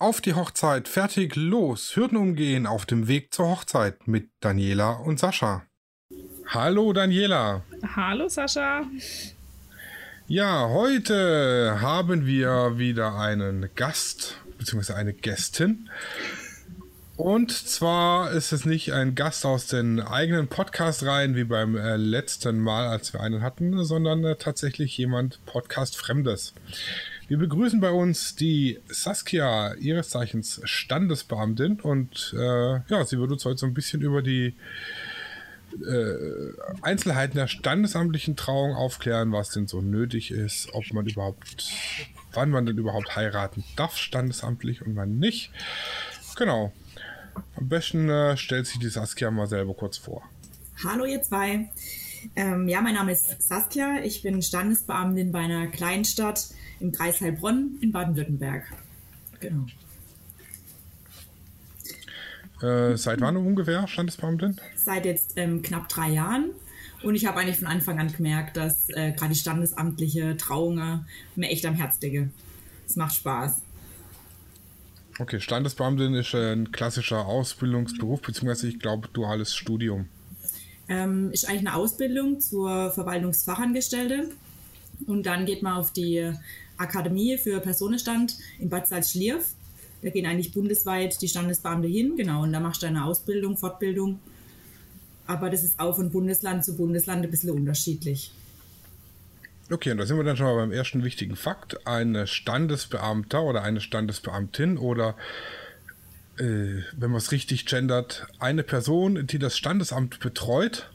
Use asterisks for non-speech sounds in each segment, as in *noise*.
Auf die Hochzeit, fertig, los, Hürden umgehen auf dem Weg zur Hochzeit mit Daniela und Sascha. Hallo Daniela. Hallo Sascha. Ja, heute haben wir wieder einen Gast bzw. eine Gästin. Und zwar ist es nicht ein Gast aus den eigenen Podcast-Reihen wie beim äh, letzten Mal, als wir einen hatten, sondern äh, tatsächlich jemand Podcast-Fremdes. Wir begrüßen bei uns die Saskia, ihres Zeichens Standesbeamtin. Und äh, ja, sie wird uns heute so ein bisschen über die äh, Einzelheiten der standesamtlichen Trauung aufklären, was denn so nötig ist, ob man überhaupt, wann man denn überhaupt heiraten darf, standesamtlich und wann nicht. Genau. Am besten äh, stellt sich die Saskia mal selber kurz vor. Hallo ihr zwei. Ähm, ja, mein Name ist Saskia. Ich bin Standesbeamtin bei einer Kleinstadt im Kreis Heilbronn in Baden-Württemberg. Genau. Äh, seit wann ungefähr Standesbeamtin? Seit jetzt ähm, knapp drei Jahren. Und ich habe eigentlich von Anfang an gemerkt, dass äh, gerade die standesamtliche Trauungen mir echt am Herz liegen. Es macht Spaß. Okay, Standesbeamtin ist ein klassischer Ausbildungsberuf, beziehungsweise ich glaube duales Studium. Ähm, ist eigentlich eine Ausbildung zur Verwaltungsfachangestellte. Und dann geht man auf die Akademie für Personenstand in Bad Salzschlierf. Da gehen eigentlich bundesweit die Standesbeamte hin, genau, und da machst du eine Ausbildung, Fortbildung. Aber das ist auch von Bundesland zu Bundesland ein bisschen unterschiedlich. Okay, und da sind wir dann schon mal beim ersten wichtigen Fakt. Ein Standesbeamter oder eine Standesbeamtin oder, äh, wenn man es richtig gendert, eine Person, die das Standesamt betreut,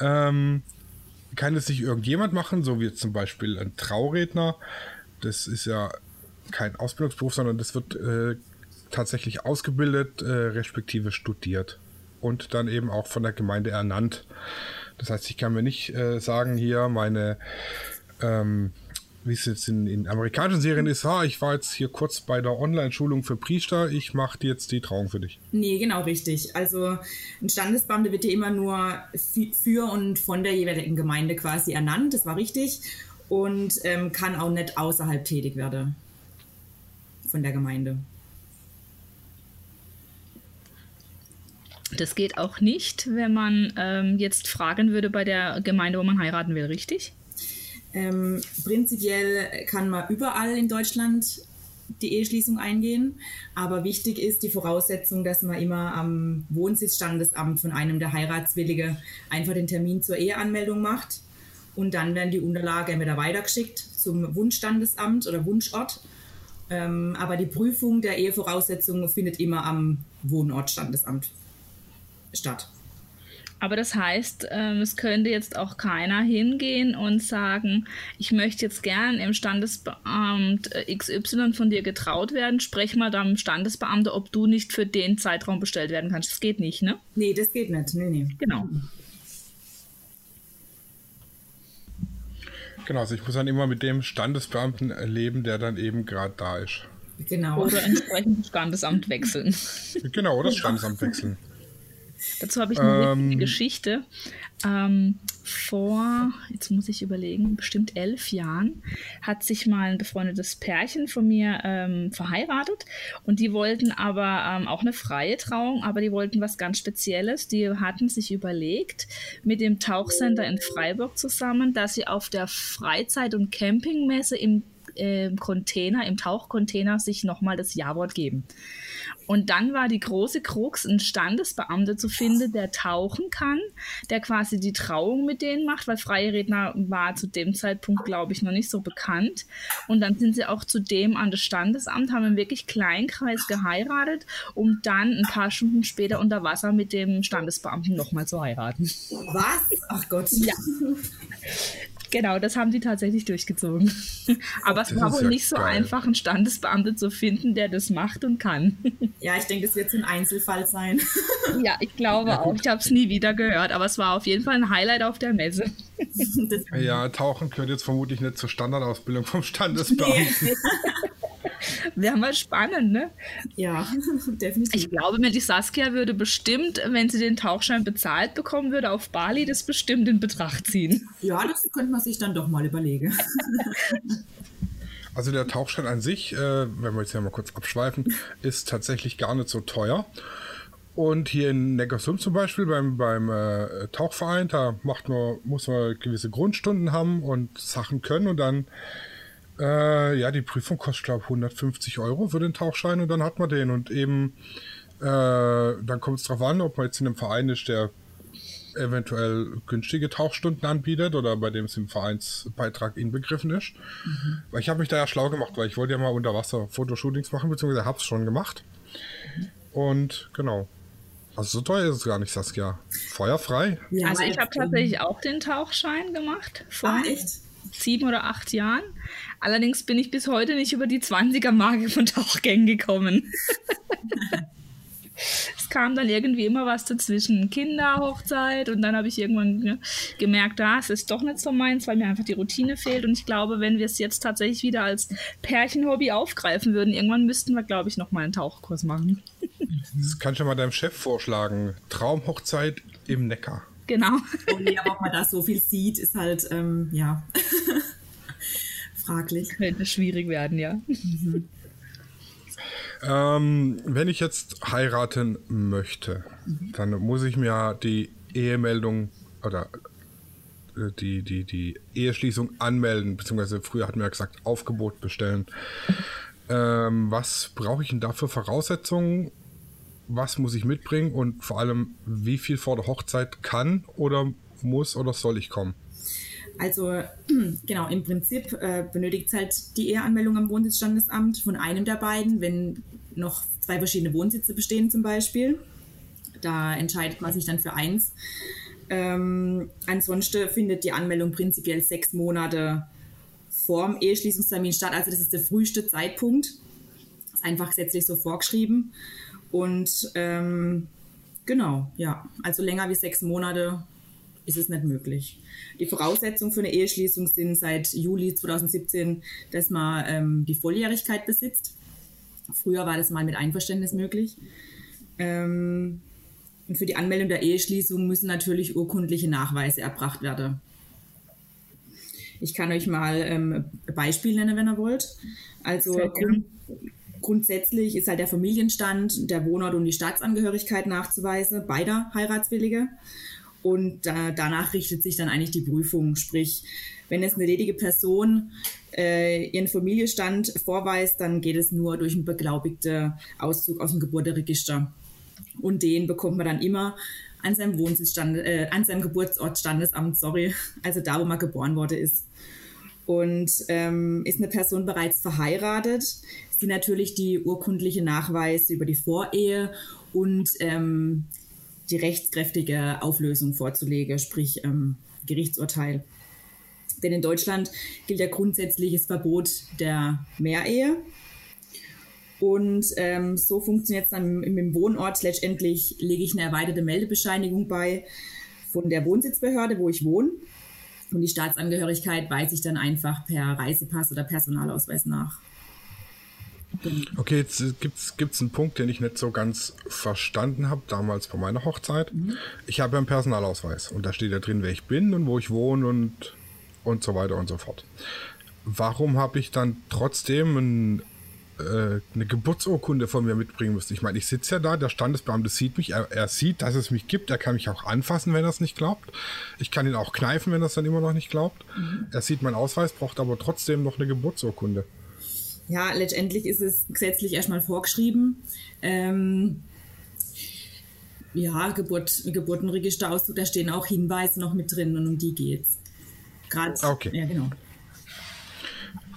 ähm, kann es nicht irgendjemand machen, so wie zum Beispiel ein Trauredner. Das ist ja kein Ausbildungsberuf, sondern das wird äh, tatsächlich ausgebildet, äh, respektive studiert und dann eben auch von der Gemeinde ernannt. Das heißt, ich kann mir nicht äh, sagen, hier meine, ähm, wie es jetzt in, in, amerikanischen Serien ist, ah, ich war jetzt hier kurz bei der Online-Schulung für Priester, ich mache jetzt die Trauung für dich. Nee, genau richtig. Also ein Standesbeamter wird hier immer nur für und von der jeweiligen Gemeinde quasi ernannt, das war richtig, und ähm, kann auch nicht außerhalb tätig werden von der Gemeinde. Das geht auch nicht, wenn man ähm, jetzt fragen würde bei der Gemeinde, wo man heiraten will, richtig? Ähm, prinzipiell kann man überall in Deutschland die Eheschließung eingehen, aber wichtig ist die Voraussetzung, dass man immer am Wohnsitzstandesamt von einem der Heiratswillige einfach den Termin zur Eheanmeldung macht und dann werden die Unterlagen entweder weitergeschickt zum Wunschstandesamt oder Wunschort ähm, aber die Prüfung der Ehevoraussetzungen findet immer am Wohnortstandesamt statt. Aber das heißt, ähm, es könnte jetzt auch keiner hingehen und sagen, ich möchte jetzt gern im Standesbeamt äh, XY von dir getraut werden, sprech mal dann Standesbeamter, ob du nicht für den Zeitraum bestellt werden kannst. Das geht nicht, ne? Nee, das geht nicht. Nee, nee. Genau. Genau, also ich muss dann immer mit dem Standesbeamten leben, der dann eben gerade da ist. Genau. Oder entsprechend das Standesamt wechseln. Genau, oder das Standesamt wechseln. Dazu habe ich eine ähm, Geschichte. Ähm, vor, jetzt muss ich überlegen, bestimmt elf Jahren hat sich mal ein befreundetes Pärchen von mir ähm, verheiratet und die wollten aber ähm, auch eine freie Trauung, aber die wollten was ganz Spezielles. Die hatten sich überlegt, mit dem Tauchcenter in Freiburg zusammen, dass sie auf der Freizeit- und Campingmesse im äh, Container, im Tauchcontainer sich nochmal das Ja-Wort geben. Und dann war die große Krux, einen Standesbeamter zu finden, der tauchen kann, der quasi die Trauung mit denen macht, weil freie Redner war zu dem Zeitpunkt, glaube ich, noch nicht so bekannt. Und dann sind sie auch zudem an das Standesamt, haben im wirklich Kleinkreis geheiratet, um dann ein paar Stunden später unter Wasser mit dem Standesbeamten nochmal zu heiraten. Was? Ach Gott. Ja. Genau, das haben sie tatsächlich durchgezogen. *laughs* Aber es war wohl ja nicht so geil. einfach, einen Standesbeamten zu finden, der das macht und kann. *laughs* Ja, ich denke, es wird so ein Einzelfall sein. *laughs* Ja, ich glaube ja, auch. Ich habe es nie wieder gehört, aber es war auf jeden Fall ein Highlight auf der Messe. Ja, Tauchen gehört jetzt vermutlich nicht zur Standardausbildung vom Standesbeamten. Nee. *laughs* Wäre mal spannend, ne? Ja, *laughs* definitiv. Ich glaube mir, die Saskia würde bestimmt, wenn sie den Tauchschein bezahlt bekommen würde, auf Bali das bestimmt in Betracht ziehen. Ja, das könnte man sich dann doch mal überlegen. Also der Tauchschein an sich, äh, wenn wir jetzt ja mal kurz abschweifen, ist tatsächlich gar nicht so teuer. Und hier in Neckarsund zum Beispiel beim, beim äh, Tauchverein, da macht man, muss man gewisse Grundstunden haben und Sachen können und dann, äh, ja, die Prüfung kostet, glaube ich, 150 Euro für den Tauchschein und dann hat man den und eben, äh, dann kommt es darauf an, ob man jetzt in einem Verein ist, der eventuell günstige Tauchstunden anbietet oder bei dem es im Vereinsbeitrag inbegriffen ist. Mhm. Weil ich habe mich da ja schlau gemacht, weil ich wollte ja mal unter Wasser Fotoshootings machen, beziehungsweise habe es schon gemacht. Mhm. Und genau. Also so teuer ist es gar nicht, Saskia. Feuerfrei. Ja, also ich habe tatsächlich auch den Tauchschein gemacht. Vor ah, echt? sieben oder acht Jahren. Allerdings bin ich bis heute nicht über die 20er-Marke von Tauchgängen gekommen. *laughs* es kam dann irgendwie immer was dazwischen. Kinderhochzeit und dann habe ich irgendwann ne, gemerkt, das ist doch nicht so meins, weil mir einfach die Routine fehlt. Und ich glaube, wenn wir es jetzt tatsächlich wieder als Pärchenhobby aufgreifen würden, irgendwann müssten wir, glaube ich, nochmal einen Tauchkurs machen. Das kannst du mal deinem Chef vorschlagen. Traumhochzeit im Neckar. Genau. Oh nee, aber ob man da so viel sieht, ist halt, ähm, ja, *laughs* fraglich. *laughs* Könnte schwierig werden, ja. Mhm. Ähm, wenn ich jetzt heiraten möchte, mhm. dann muss ich mir die Ehemeldung oder äh, die, die, die Eheschließung anmelden, beziehungsweise früher hatten wir ja gesagt, Aufgebot bestellen. Ähm, was brauche ich denn da für Voraussetzungen? Was muss ich mitbringen und vor allem, wie viel vor der Hochzeit kann oder muss oder soll ich kommen? Also *clears throat* genau, im Prinzip äh, benötigt es halt die Eheanmeldung am Wohnsitzstandesamt von einem der beiden, wenn noch zwei verschiedene Wohnsitze bestehen zum Beispiel. Da entscheidet man sich dann für eins. Ähm, ansonsten findet die Anmeldung prinzipiell sechs Monate vorm Eheschließungstermin statt. Also das ist der früheste Zeitpunkt. Ist einfach gesetzlich so vorgeschrieben. Und ähm, genau, ja, also länger wie sechs Monate ist es nicht möglich. Die Voraussetzungen für eine Eheschließung sind seit Juli 2017, dass man ähm, die Volljährigkeit besitzt. Früher war das mal mit Einverständnis möglich. Ähm, und für die Anmeldung der Eheschließung müssen natürlich urkundliche Nachweise erbracht werden. Ich kann euch mal ähm, Beispiel nennen, wenn ihr wollt. Also grund grundsätzlich ist halt der Familienstand, der Wohnort und die Staatsangehörigkeit nachzuweisen, beider Heiratswillige. Und äh, danach richtet sich dann eigentlich die Prüfung. Sprich, wenn es eine ledige Person äh, ihren Familienstand vorweist, dann geht es nur durch einen beglaubigten Auszug aus dem Geburteregister. Und den bekommt man dann immer an seinem Wohnsitzstand, äh, an seinem Geburtsort Standesamt, sorry, also da, wo man geboren worden ist. Und ähm, ist eine Person bereits verheiratet, sind natürlich die urkundliche Nachweise über die Vorehe und ähm, die rechtskräftige Auflösung vorzulegen, sprich ähm, Gerichtsurteil. Denn in Deutschland gilt ja grundsätzliches Verbot der Mehrehe. Und ähm, so funktioniert es dann im, im Wohnort. Letztendlich lege ich eine erweiterte Meldebescheinigung bei von der Wohnsitzbehörde, wo ich wohne. Und die Staatsangehörigkeit weise ich dann einfach per Reisepass oder Personalausweis nach. Okay, jetzt gibt es einen Punkt, den ich nicht so ganz verstanden habe, damals bei meiner Hochzeit. Mhm. Ich habe einen Personalausweis und da steht ja drin, wer ich bin und wo ich wohne und, und so weiter und so fort. Warum habe ich dann trotzdem ein, äh, eine Geburtsurkunde von mir mitbringen müssen? Ich meine, ich sitze ja da, der Standesbeamte sieht mich, er, er, sieht, dass es mich gibt, er kann mich auch anfassen, wenn er es nicht glaubt. Ich kann ihn auch kneifen, wenn er es dann immer noch nicht glaubt. Mhm. Er sieht meinen Ausweis, braucht aber trotzdem noch eine Geburtsurkunde ja, letztendlich ist es gesetzlich erstmal vorgeschrieben. Ähm, ja, Geburt, Geburtenregisterauszug, da stehen auch Hinweise noch mit drin und um die geht's. Gerade. Okay. Ja, genau.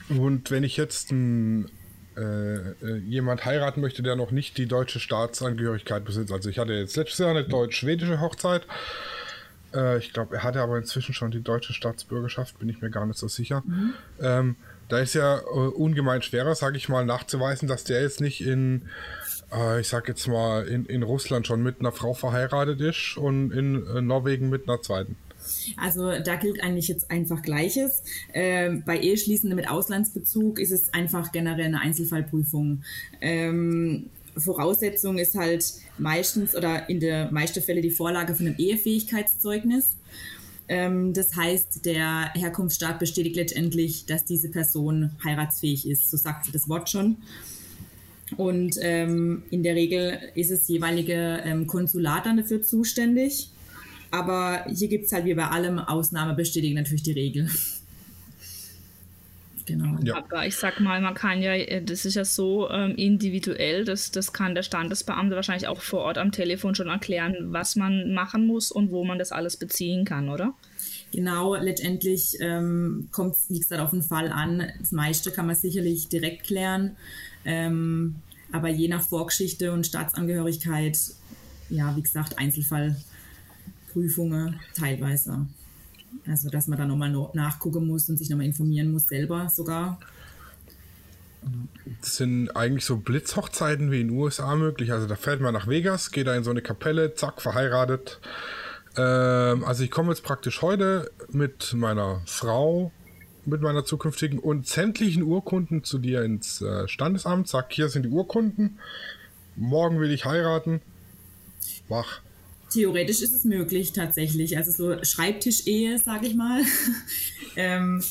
Und wenn ich jetzt ein, äh, äh, jemand heiraten möchte, der noch nicht die deutsche Staatsangehörigkeit besitzt, also ich hatte jetzt letztes Jahr eine deutsch-schwedische Hochzeit. Äh, ich glaube, er hatte aber inzwischen schon die deutsche Staatsbürgerschaft, bin ich mir gar nicht so sicher. Mhm. Ähm, da ist ja äh, ungemein schwerer, sage ich mal, nachzuweisen, dass der jetzt nicht in, äh, ich sag jetzt mal, in, in Russland schon mit einer Frau verheiratet ist und in äh, Norwegen mit einer zweiten. Also da gilt eigentlich jetzt einfach Gleiches. Äh, bei Eheschließenden mit Auslandsbezug ist es einfach generell eine Einzelfallprüfung. Ähm, Voraussetzung ist halt meistens oder in der meisten Fälle die Vorlage von einem Ehefähigkeitszeugnis. Ähm, das heißt, der Herkunftsstaat bestätigt letztendlich, dass diese Person heiratsfähig ist. So sagt sie das Wort schon. Und ähm, in der Regel ist das jeweilige ähm, Konsulat dann dafür zuständig. Aber hier gibt es halt wie bei allem Ausnahme bestätigen natürlich die Regel. Genau. Ja. Aber ich sag mal, man kann ja, äh, das ist ja so ähm, individuell, das, das kann der Standesbeamte wahrscheinlich auch vor Ort am Telefon schon erklären, was man machen muss und wo man das alles beziehen kann, oder? Genau, letztendlich ähm, kommt es, wie gesagt, auf den Fall an. Das meiste kann man sicherlich direkt klären. Ähm, aber je nach Vorgeschichte und Staatsangehörigkeit, ja, wie gesagt, Einzelfallprüfungen teilweise. Also, dass man da nochmal nachgucken muss und sich nochmal informieren muss, selber sogar. Das sind eigentlich so Blitzhochzeiten wie in den USA möglich. Also, da fährt man nach Vegas, geht da in so eine Kapelle, zack, verheiratet. Ähm, also, ich komme jetzt praktisch heute mit meiner Frau, mit meiner zukünftigen und sämtlichen Urkunden zu dir ins äh, Standesamt. Sag, hier sind die Urkunden. Morgen will ich heiraten. Mach. Theoretisch ist es möglich tatsächlich. Also so Schreibtisch-Ehe, sage ich mal, *laughs* ähm,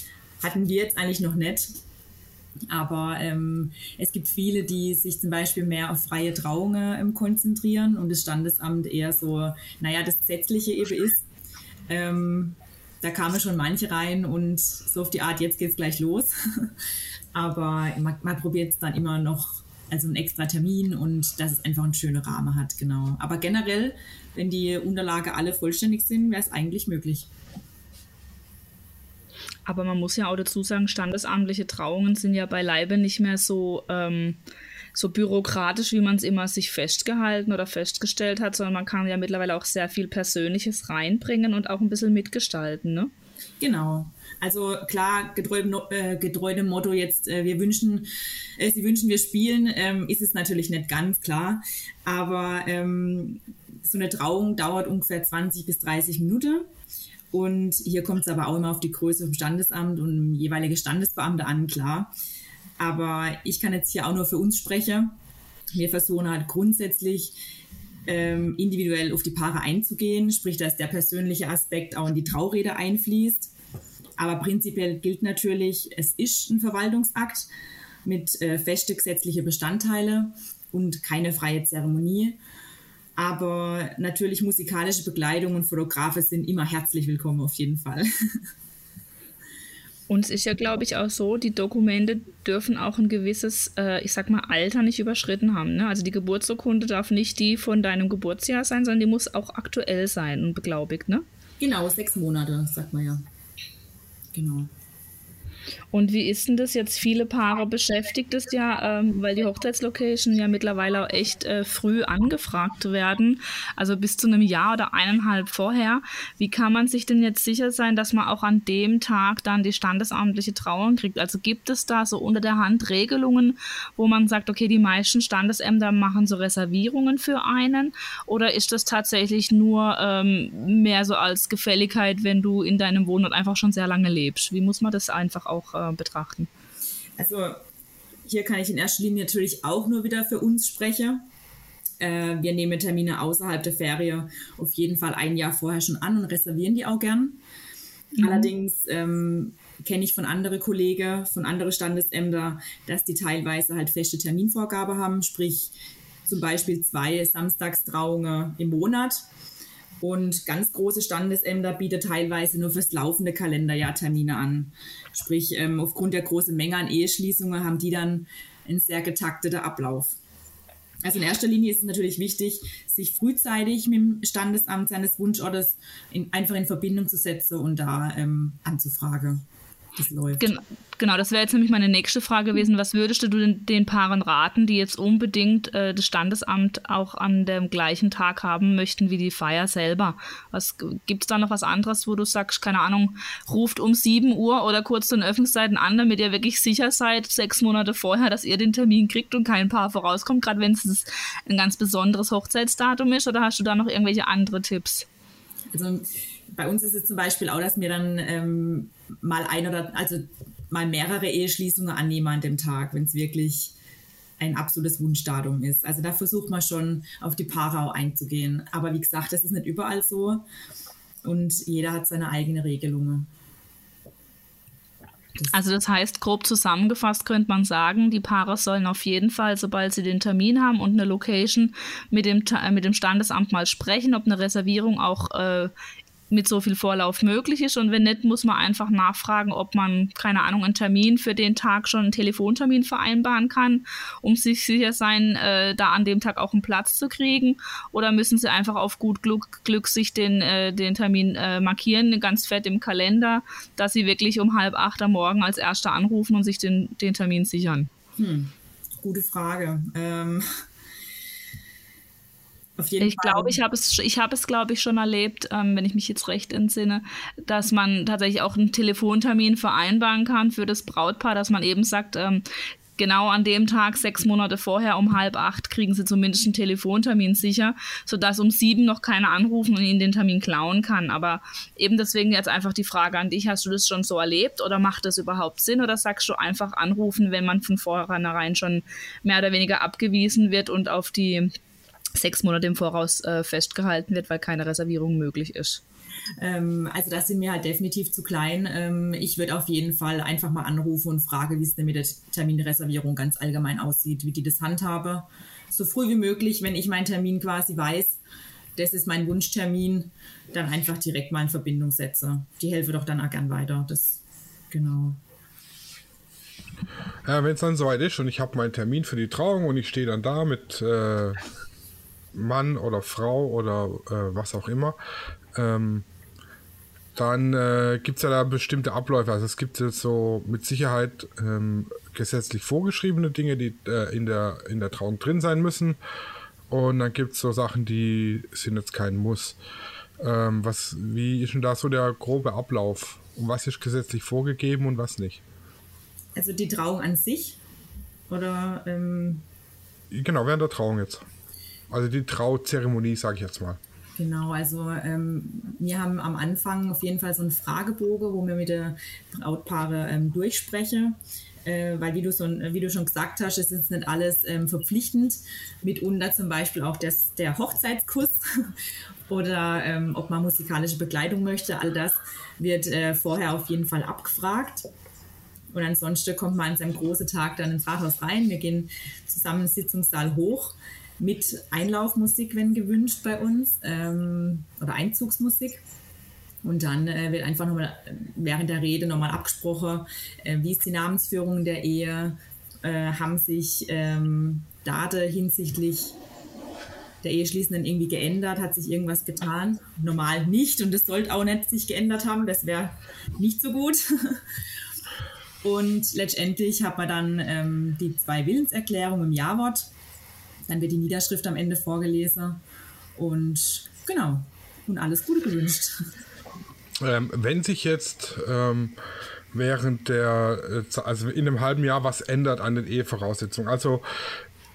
hatten wir jetzt eigentlich noch nicht. Aber ähm, es gibt viele, die sich zum Beispiel mehr auf freie Trauungen ähm, konzentrieren und das Standesamt eher so, naja, das Gesetzliche eben ist. Ähm, da kamen schon manche rein und so auf die Art, jetzt geht's gleich los. *laughs* Aber man, man probiert es dann immer noch, also einen extra Termin und dass es einfach einen schönen Rahmen hat, genau. Aber generell wenn die Unterlage alle vollständig sind, wäre es eigentlich möglich. Aber man muss ja auch dazu sagen, standesamtliche Trauungen sind ja beileibe nicht mehr so, ähm, so bürokratisch, wie man es immer sich festgehalten oder festgestellt hat, sondern man kann ja mittlerweile auch sehr viel Persönliches reinbringen und auch ein bisschen mitgestalten, ne? Genau. Also klar, getreu, äh, dem Motto jetzt, äh, wir wünschen, äh, Sie wünschen, wir spielen, ähm, ist es natürlich nicht ganz klar. Aber ähm, so eine Trauung dauert ungefähr 20 bis 30 Minuten. Und hier kommt es aber auch immer auf die Größe vom Standesamt und jeweilige Standesbeamte an, klar. Aber ich kann jetzt hier auch nur für uns sprechen. Wir versuchen halt grundsätzlich ähm, individuell auf die Paare einzugehen, sprich, dass der persönliche Aspekt auch in die Traurede einfließt. Aber prinzipiell gilt natürlich, es ist ein Verwaltungsakt mit äh, feste gesetzliche Bestandteile und keine freie Zeremonie. Aber natürlich musikalische Begleitung und Fotografe sind immer herzlich willkommen auf jeden Fall. *laughs* Und es ist ja, glaube ich, auch so, die Dokumente dürfen auch ein gewisses, äh, ich sag mal, Alter nicht überschritten haben. Ne? Also die Geburtsurkunde darf nicht die von deinem Geburtsjahr sein, sondern die muss auch aktuell sein und beglaubigt, ne? Genau, sechs Monate, sagt man ja. Genau. Und wie ist denn das jetzt? Viele Paare beschäftigt es ja, ähm, weil die Hochzeitslocation ja mittlerweile auch echt äh, früh angefragt werden, also bis zu einem Jahr oder eineinhalb vorher. Wie kann man sich denn jetzt sicher sein, dass man auch an dem Tag dann die standesamtliche Trauung kriegt? Also gibt es da so unter der Hand Regelungen, wo man sagt, okay, die meisten Standesämter machen so Reservierungen für einen? Oder ist das tatsächlich nur ähm, mehr so als Gefälligkeit, wenn du in deinem Wohnort einfach schon sehr lange lebst? Wie muss man das einfach auch äh, betrachten? Also hier kann ich in erster Linie natürlich auch nur wieder für uns sprechen. Äh, wir nehmen Termine außerhalb der Ferie auf jeden Fall ein Jahr vorher schon an und reservieren die auch gern. Mhm. Allerdings ähm, kenne ich von anderen Kollegen, von anderen Standesämtern, dass die teilweise halt feste Terminvorgabe haben, sprich zum Beispiel zwei Samstagstrauungen im Monat. Und ganz große Standesämter bieten teilweise nur fürs laufende Kalenderjahr Termine an. Sprich, ähm, aufgrund der großen Menge an Eheschließungen haben die dann einen sehr getakteten Ablauf. Also in erster Linie ist es natürlich wichtig, sich frühzeitig mit dem Standesamt seines Wunschortes in, einfach in Verbindung zu setzen und da ähm, anzufragen das läuft. Gen genau, das wäre jetzt nämlich meine nächste Frage gewesen. Was würdest du den, den Paaren raten, die jetzt unbedingt äh, das Standesamt auch an dem gleichen Tag haben möchten wie die Feier selber? gibt es da noch was anderes, wo du sagst, keine Ahnung, ruft um 7 Uhr oder kurz zu den Öffnungszeiten an, damit ihr wirklich sicher seid, sechs Monate vorher, dass ihr den Termin kriegt und kein Paar vorauskommt, gerade wenn es ein ganz besonderes Hochzeitsdatum ist? Oder hast du da noch irgendwelche andere Tipps? Also bei uns ist es zum Beispiel auch, dass wir dann ähm, mal ein oder also mal mehrere Eheschließungen annehmen an dem Tag, wenn es wirklich ein absolutes Wunschdatum ist. Also da versucht man schon auf die Paare einzugehen. Aber wie gesagt, das ist nicht überall so. und jeder hat seine eigene Regelung. Also das heißt, grob zusammengefasst könnte man sagen, die Paare sollen auf jeden Fall, sobald sie den Termin haben und eine Location mit dem, mit dem Standesamt mal sprechen, ob eine Reservierung auch äh, mit so viel Vorlauf möglich ist. Und wenn nicht, muss man einfach nachfragen, ob man, keine Ahnung, einen Termin für den Tag schon einen Telefontermin vereinbaren kann, um sich sicher sein, äh, da an dem Tag auch einen Platz zu kriegen. Oder müssen sie einfach auf gut Glück, Glück sich den, äh, den Termin äh, markieren, ganz fett im Kalender, dass sie wirklich um halb acht am Morgen als Erster anrufen und sich den, den Termin sichern? Hm. Gute Frage. Ähm, ich glaube, ich habe es, ich habe es, glaube ich, schon erlebt, ähm, wenn ich mich jetzt recht entsinne, dass man tatsächlich auch einen Telefontermin vereinbaren kann für das Brautpaar, dass man eben sagt, ähm, genau an dem Tag, sechs Monate vorher, um halb acht, kriegen sie zumindest einen Telefontermin sicher, sodass um sieben noch keiner anrufen und ihnen den Termin klauen kann. Aber eben deswegen jetzt einfach die Frage an dich, hast du das schon so erlebt oder macht das überhaupt Sinn oder sagst du einfach anrufen, wenn man von vornherein schon mehr oder weniger abgewiesen wird und auf die sechs Monate im Voraus äh, festgehalten wird, weil keine Reservierung möglich ist. Ähm, also das sind mir halt definitiv zu klein. Ähm, ich würde auf jeden Fall einfach mal anrufen und frage, wie es denn mit der Terminreservierung ganz allgemein aussieht, wie die das handhabe. So früh wie möglich, wenn ich meinen Termin quasi weiß, das ist mein Wunschtermin, dann einfach direkt mal in Verbindung setze. Die helfe doch dann auch gern weiter. Das, genau. Ja, wenn es dann soweit ist und ich habe meinen Termin für die Trauung und ich stehe dann da mit äh, Mann oder Frau oder äh, was auch immer, ähm, dann äh, gibt es ja da bestimmte Abläufe. Also es gibt jetzt so mit Sicherheit ähm, gesetzlich vorgeschriebene Dinge, die äh, in, der, in der Trauung drin sein müssen. Und dann gibt es so Sachen, die sind jetzt kein Muss. Ähm, was, wie ist denn da so der grobe Ablauf? Und was ist gesetzlich vorgegeben und was nicht? Also die Trauung an sich? Oder? Ähm genau, während der Trauung jetzt. Also die Trauzeremonie, sage ich jetzt mal. Genau, also ähm, wir haben am Anfang auf jeden Fall so einen Fragebogen, wo wir mit der Brautpaare ähm, durchsprechen. Äh, weil wie du, so, wie du schon gesagt hast, ist jetzt nicht alles ähm, verpflichtend. Mitunter zum Beispiel auch das, der Hochzeitskuss *laughs* oder ähm, ob man musikalische Begleitung möchte. All das wird äh, vorher auf jeden Fall abgefragt. Und ansonsten kommt man an seinem großen Tag dann ins Rathaus rein. Wir gehen zusammen im Sitzungssaal hoch mit Einlaufmusik, wenn gewünscht bei uns, ähm, oder Einzugsmusik. Und dann äh, wird einfach nochmal während der Rede nochmal abgesprochen, äh, wie ist die Namensführung der Ehe, äh, haben sich ähm, Daten hinsichtlich der Eheschließenden irgendwie geändert, hat sich irgendwas getan? Normal nicht und das sollte auch nicht sich geändert haben, das wäre nicht so gut. *laughs* und letztendlich hat man dann ähm, die zwei Willenserklärungen im Ja-Wort dann wird die Niederschrift am Ende vorgelesen. Und genau, und alles Gute gewünscht. Ähm, wenn sich jetzt ähm, während der, äh, also in einem halben Jahr was ändert an den Ehevoraussetzungen, also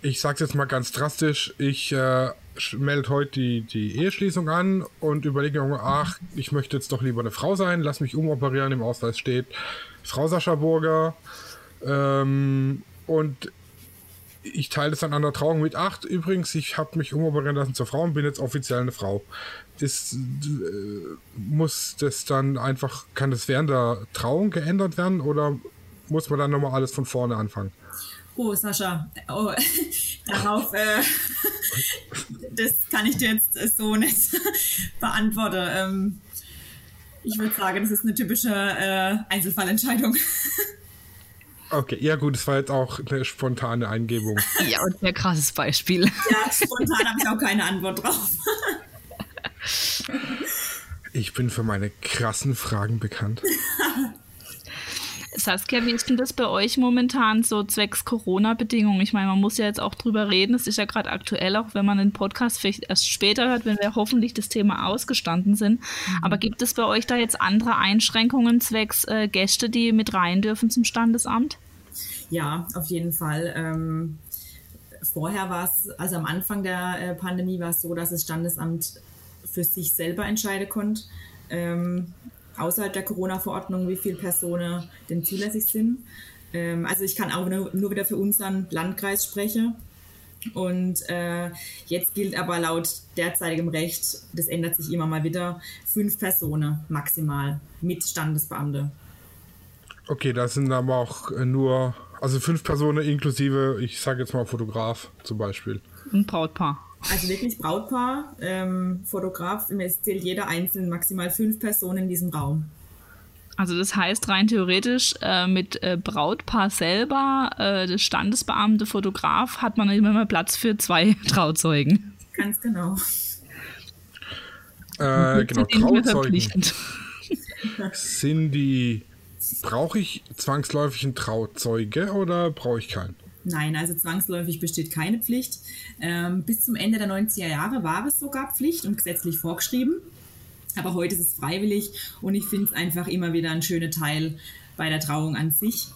ich sage es jetzt mal ganz drastisch, ich äh, melde heute die, die Eheschließung an und überlege mir, ach, ich möchte jetzt doch lieber eine Frau sein, lass mich umoperieren, im Ausweis steht Frau Sascha Burger. Ähm, und ich teile es dann an der Trauung mit. Ach, übrigens, ich habe mich umoperieren lassen zur Frau und bin jetzt offiziell eine Frau. Das, äh, muss das dann einfach, kann das während der Trauung geändert werden oder muss man dann nochmal alles von vorne anfangen? Oh, Sascha, oh, *laughs* darauf, äh, *laughs* das kann ich dir jetzt so nicht *laughs* beantworten. Ähm, ich würde sagen, das ist eine typische äh, Einzelfallentscheidung. Okay, ja gut, es war jetzt auch eine spontane Eingebung. *laughs* Ja, und ein krasses Beispiel. Ja, spontan habe ich auch keine Antwort drauf. *laughs* Ich bin für meine krassen Fragen bekannt. *laughs* Saskia, wie ist denn das bei euch momentan so zwecks Corona-Bedingungen? Ich meine, man muss ja jetzt auch drüber reden. Es ist ja gerade aktuell, auch wenn man den Podcast vielleicht erst später hört, wenn wir hoffentlich das Thema ausgestanden sind. Mhm. Aber gibt es bei euch da jetzt andere Einschränkungen zwecks äh, Gäste, die mit rein dürfen zum Standesamt? Ja, auf jeden Fall. Ähm, vorher war es, also am Anfang der äh, Pandemie war es so, dass das Standesamt für sich selber entscheiden konnte, ähm, außerhalb der Corona-Verordnung, wie viele Personen denn zulässig sind. Ähm, also ich kann auch nur, nur wieder für unseren Landkreis sprechen. Und äh, jetzt gilt aber laut derzeitigem Recht, das ändert sich immer mal wieder, fünf Personen maximal mit Standesbeamte. Okay, das sind aber auch nur, also fünf Personen inklusive, ich sage jetzt mal Fotograf zum Beispiel. Ein Brautpaar. Also wirklich Brautpaar, ähm, Fotograf, es zählt jeder einzeln maximal fünf Personen in diesem Raum. Also das heißt rein theoretisch äh, mit äh, Brautpaar selber, äh, das Standesbeamte, Fotograf, hat man immer mal Platz für zwei *laughs* Trauzeugen. Ganz genau. Äh, genau, Trauzeugen. Sind die, brauche ich zwangsläufig einen Trauzeuge oder brauche ich keinen? Nein, also zwangsläufig besteht keine Pflicht. Ähm, bis zum Ende der 90er Jahre war es sogar Pflicht und gesetzlich vorgeschrieben. Aber heute ist es freiwillig und ich finde es einfach immer wieder ein schöner Teil bei der Trauung an sich.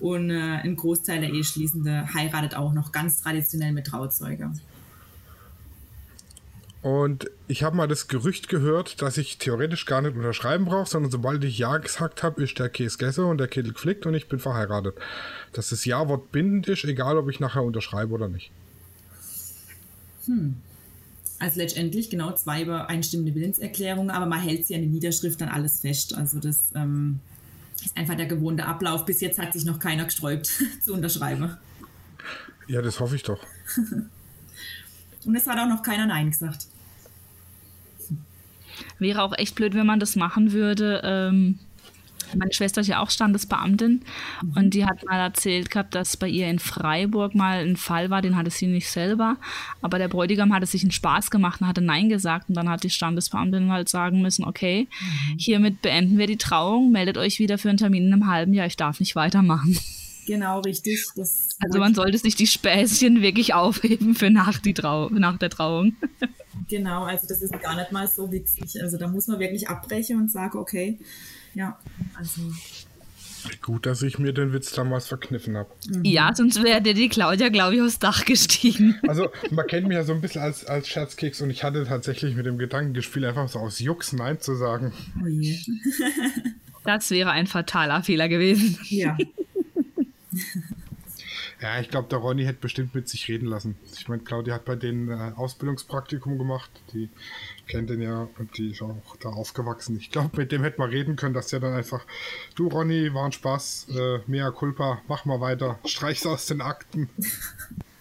Und äh, ein Großteil der Eheschließende heiratet auch noch ganz traditionell mit Trauzeuge. Und ich habe mal das Gerücht gehört, dass ich theoretisch gar nicht unterschreiben brauche, sondern sobald ich Ja gesagt habe, ist der Käse gegessen und der Kittel geflickt und ich bin verheiratet. Dass das Ja-Wort bindend ist, egal ob ich nachher unterschreibe oder nicht. Hm. Also letztendlich genau zwei übereinstimmende Willenserklärungen, aber man hält sie an die Niederschrift dann alles fest. Also das ähm, ist einfach der gewohnte Ablauf. Bis jetzt hat sich noch keiner gesträubt *laughs* zu unterschreiben. Ja, das hoffe ich doch. *laughs* Und es hat auch noch keiner Nein gesagt. Wäre auch echt blöd, wenn man das machen würde. Ähm, meine Schwester ist ja auch Standesbeamtin mhm. und die hat mal erzählt gehabt, dass bei ihr in Freiburg mal ein Fall war, den hatte sie nicht selber, aber der Bräutigam hatte sich einen Spaß gemacht und hatte Nein gesagt und dann hat die Standesbeamtin halt sagen müssen, okay, mhm. hiermit beenden wir die Trauung, meldet euch wieder für einen Termin in einem halben Jahr, ich darf nicht weitermachen. Genau, richtig. Also man sollte sich die Späßchen wirklich *laughs* aufheben für nach, die Trau nach der Trauung. Genau, also das ist gar nicht mal so witzig. Also da muss man wirklich abbrechen und sagen, okay, ja, also. Gut, dass ich mir den Witz damals verkniffen habe. Mhm. Ja, sonst wäre dir die Claudia, glaube ich, aufs Dach gestiegen. *laughs* Also, man kennt mich ja so ein bisschen als, als Scherzkeks und ich hatte tatsächlich mit dem Gedanken gespielt, einfach so aus Jux Nein zu sagen. Oh je. das wäre ein fataler Fehler gewesen. Ja. *laughs* Ja, ich glaube, der Ronny hätte bestimmt mit sich reden lassen. Ich meine, Claudia hat bei denen äh, Ausbildungspraktikum gemacht. Die kennt den ja und die ist auch da aufgewachsen. Ich glaube, mit dem hätte man reden können, dass der dann einfach, du Ronny, war ein Spaß, äh, mea culpa, mach mal weiter, streich's aus den Akten.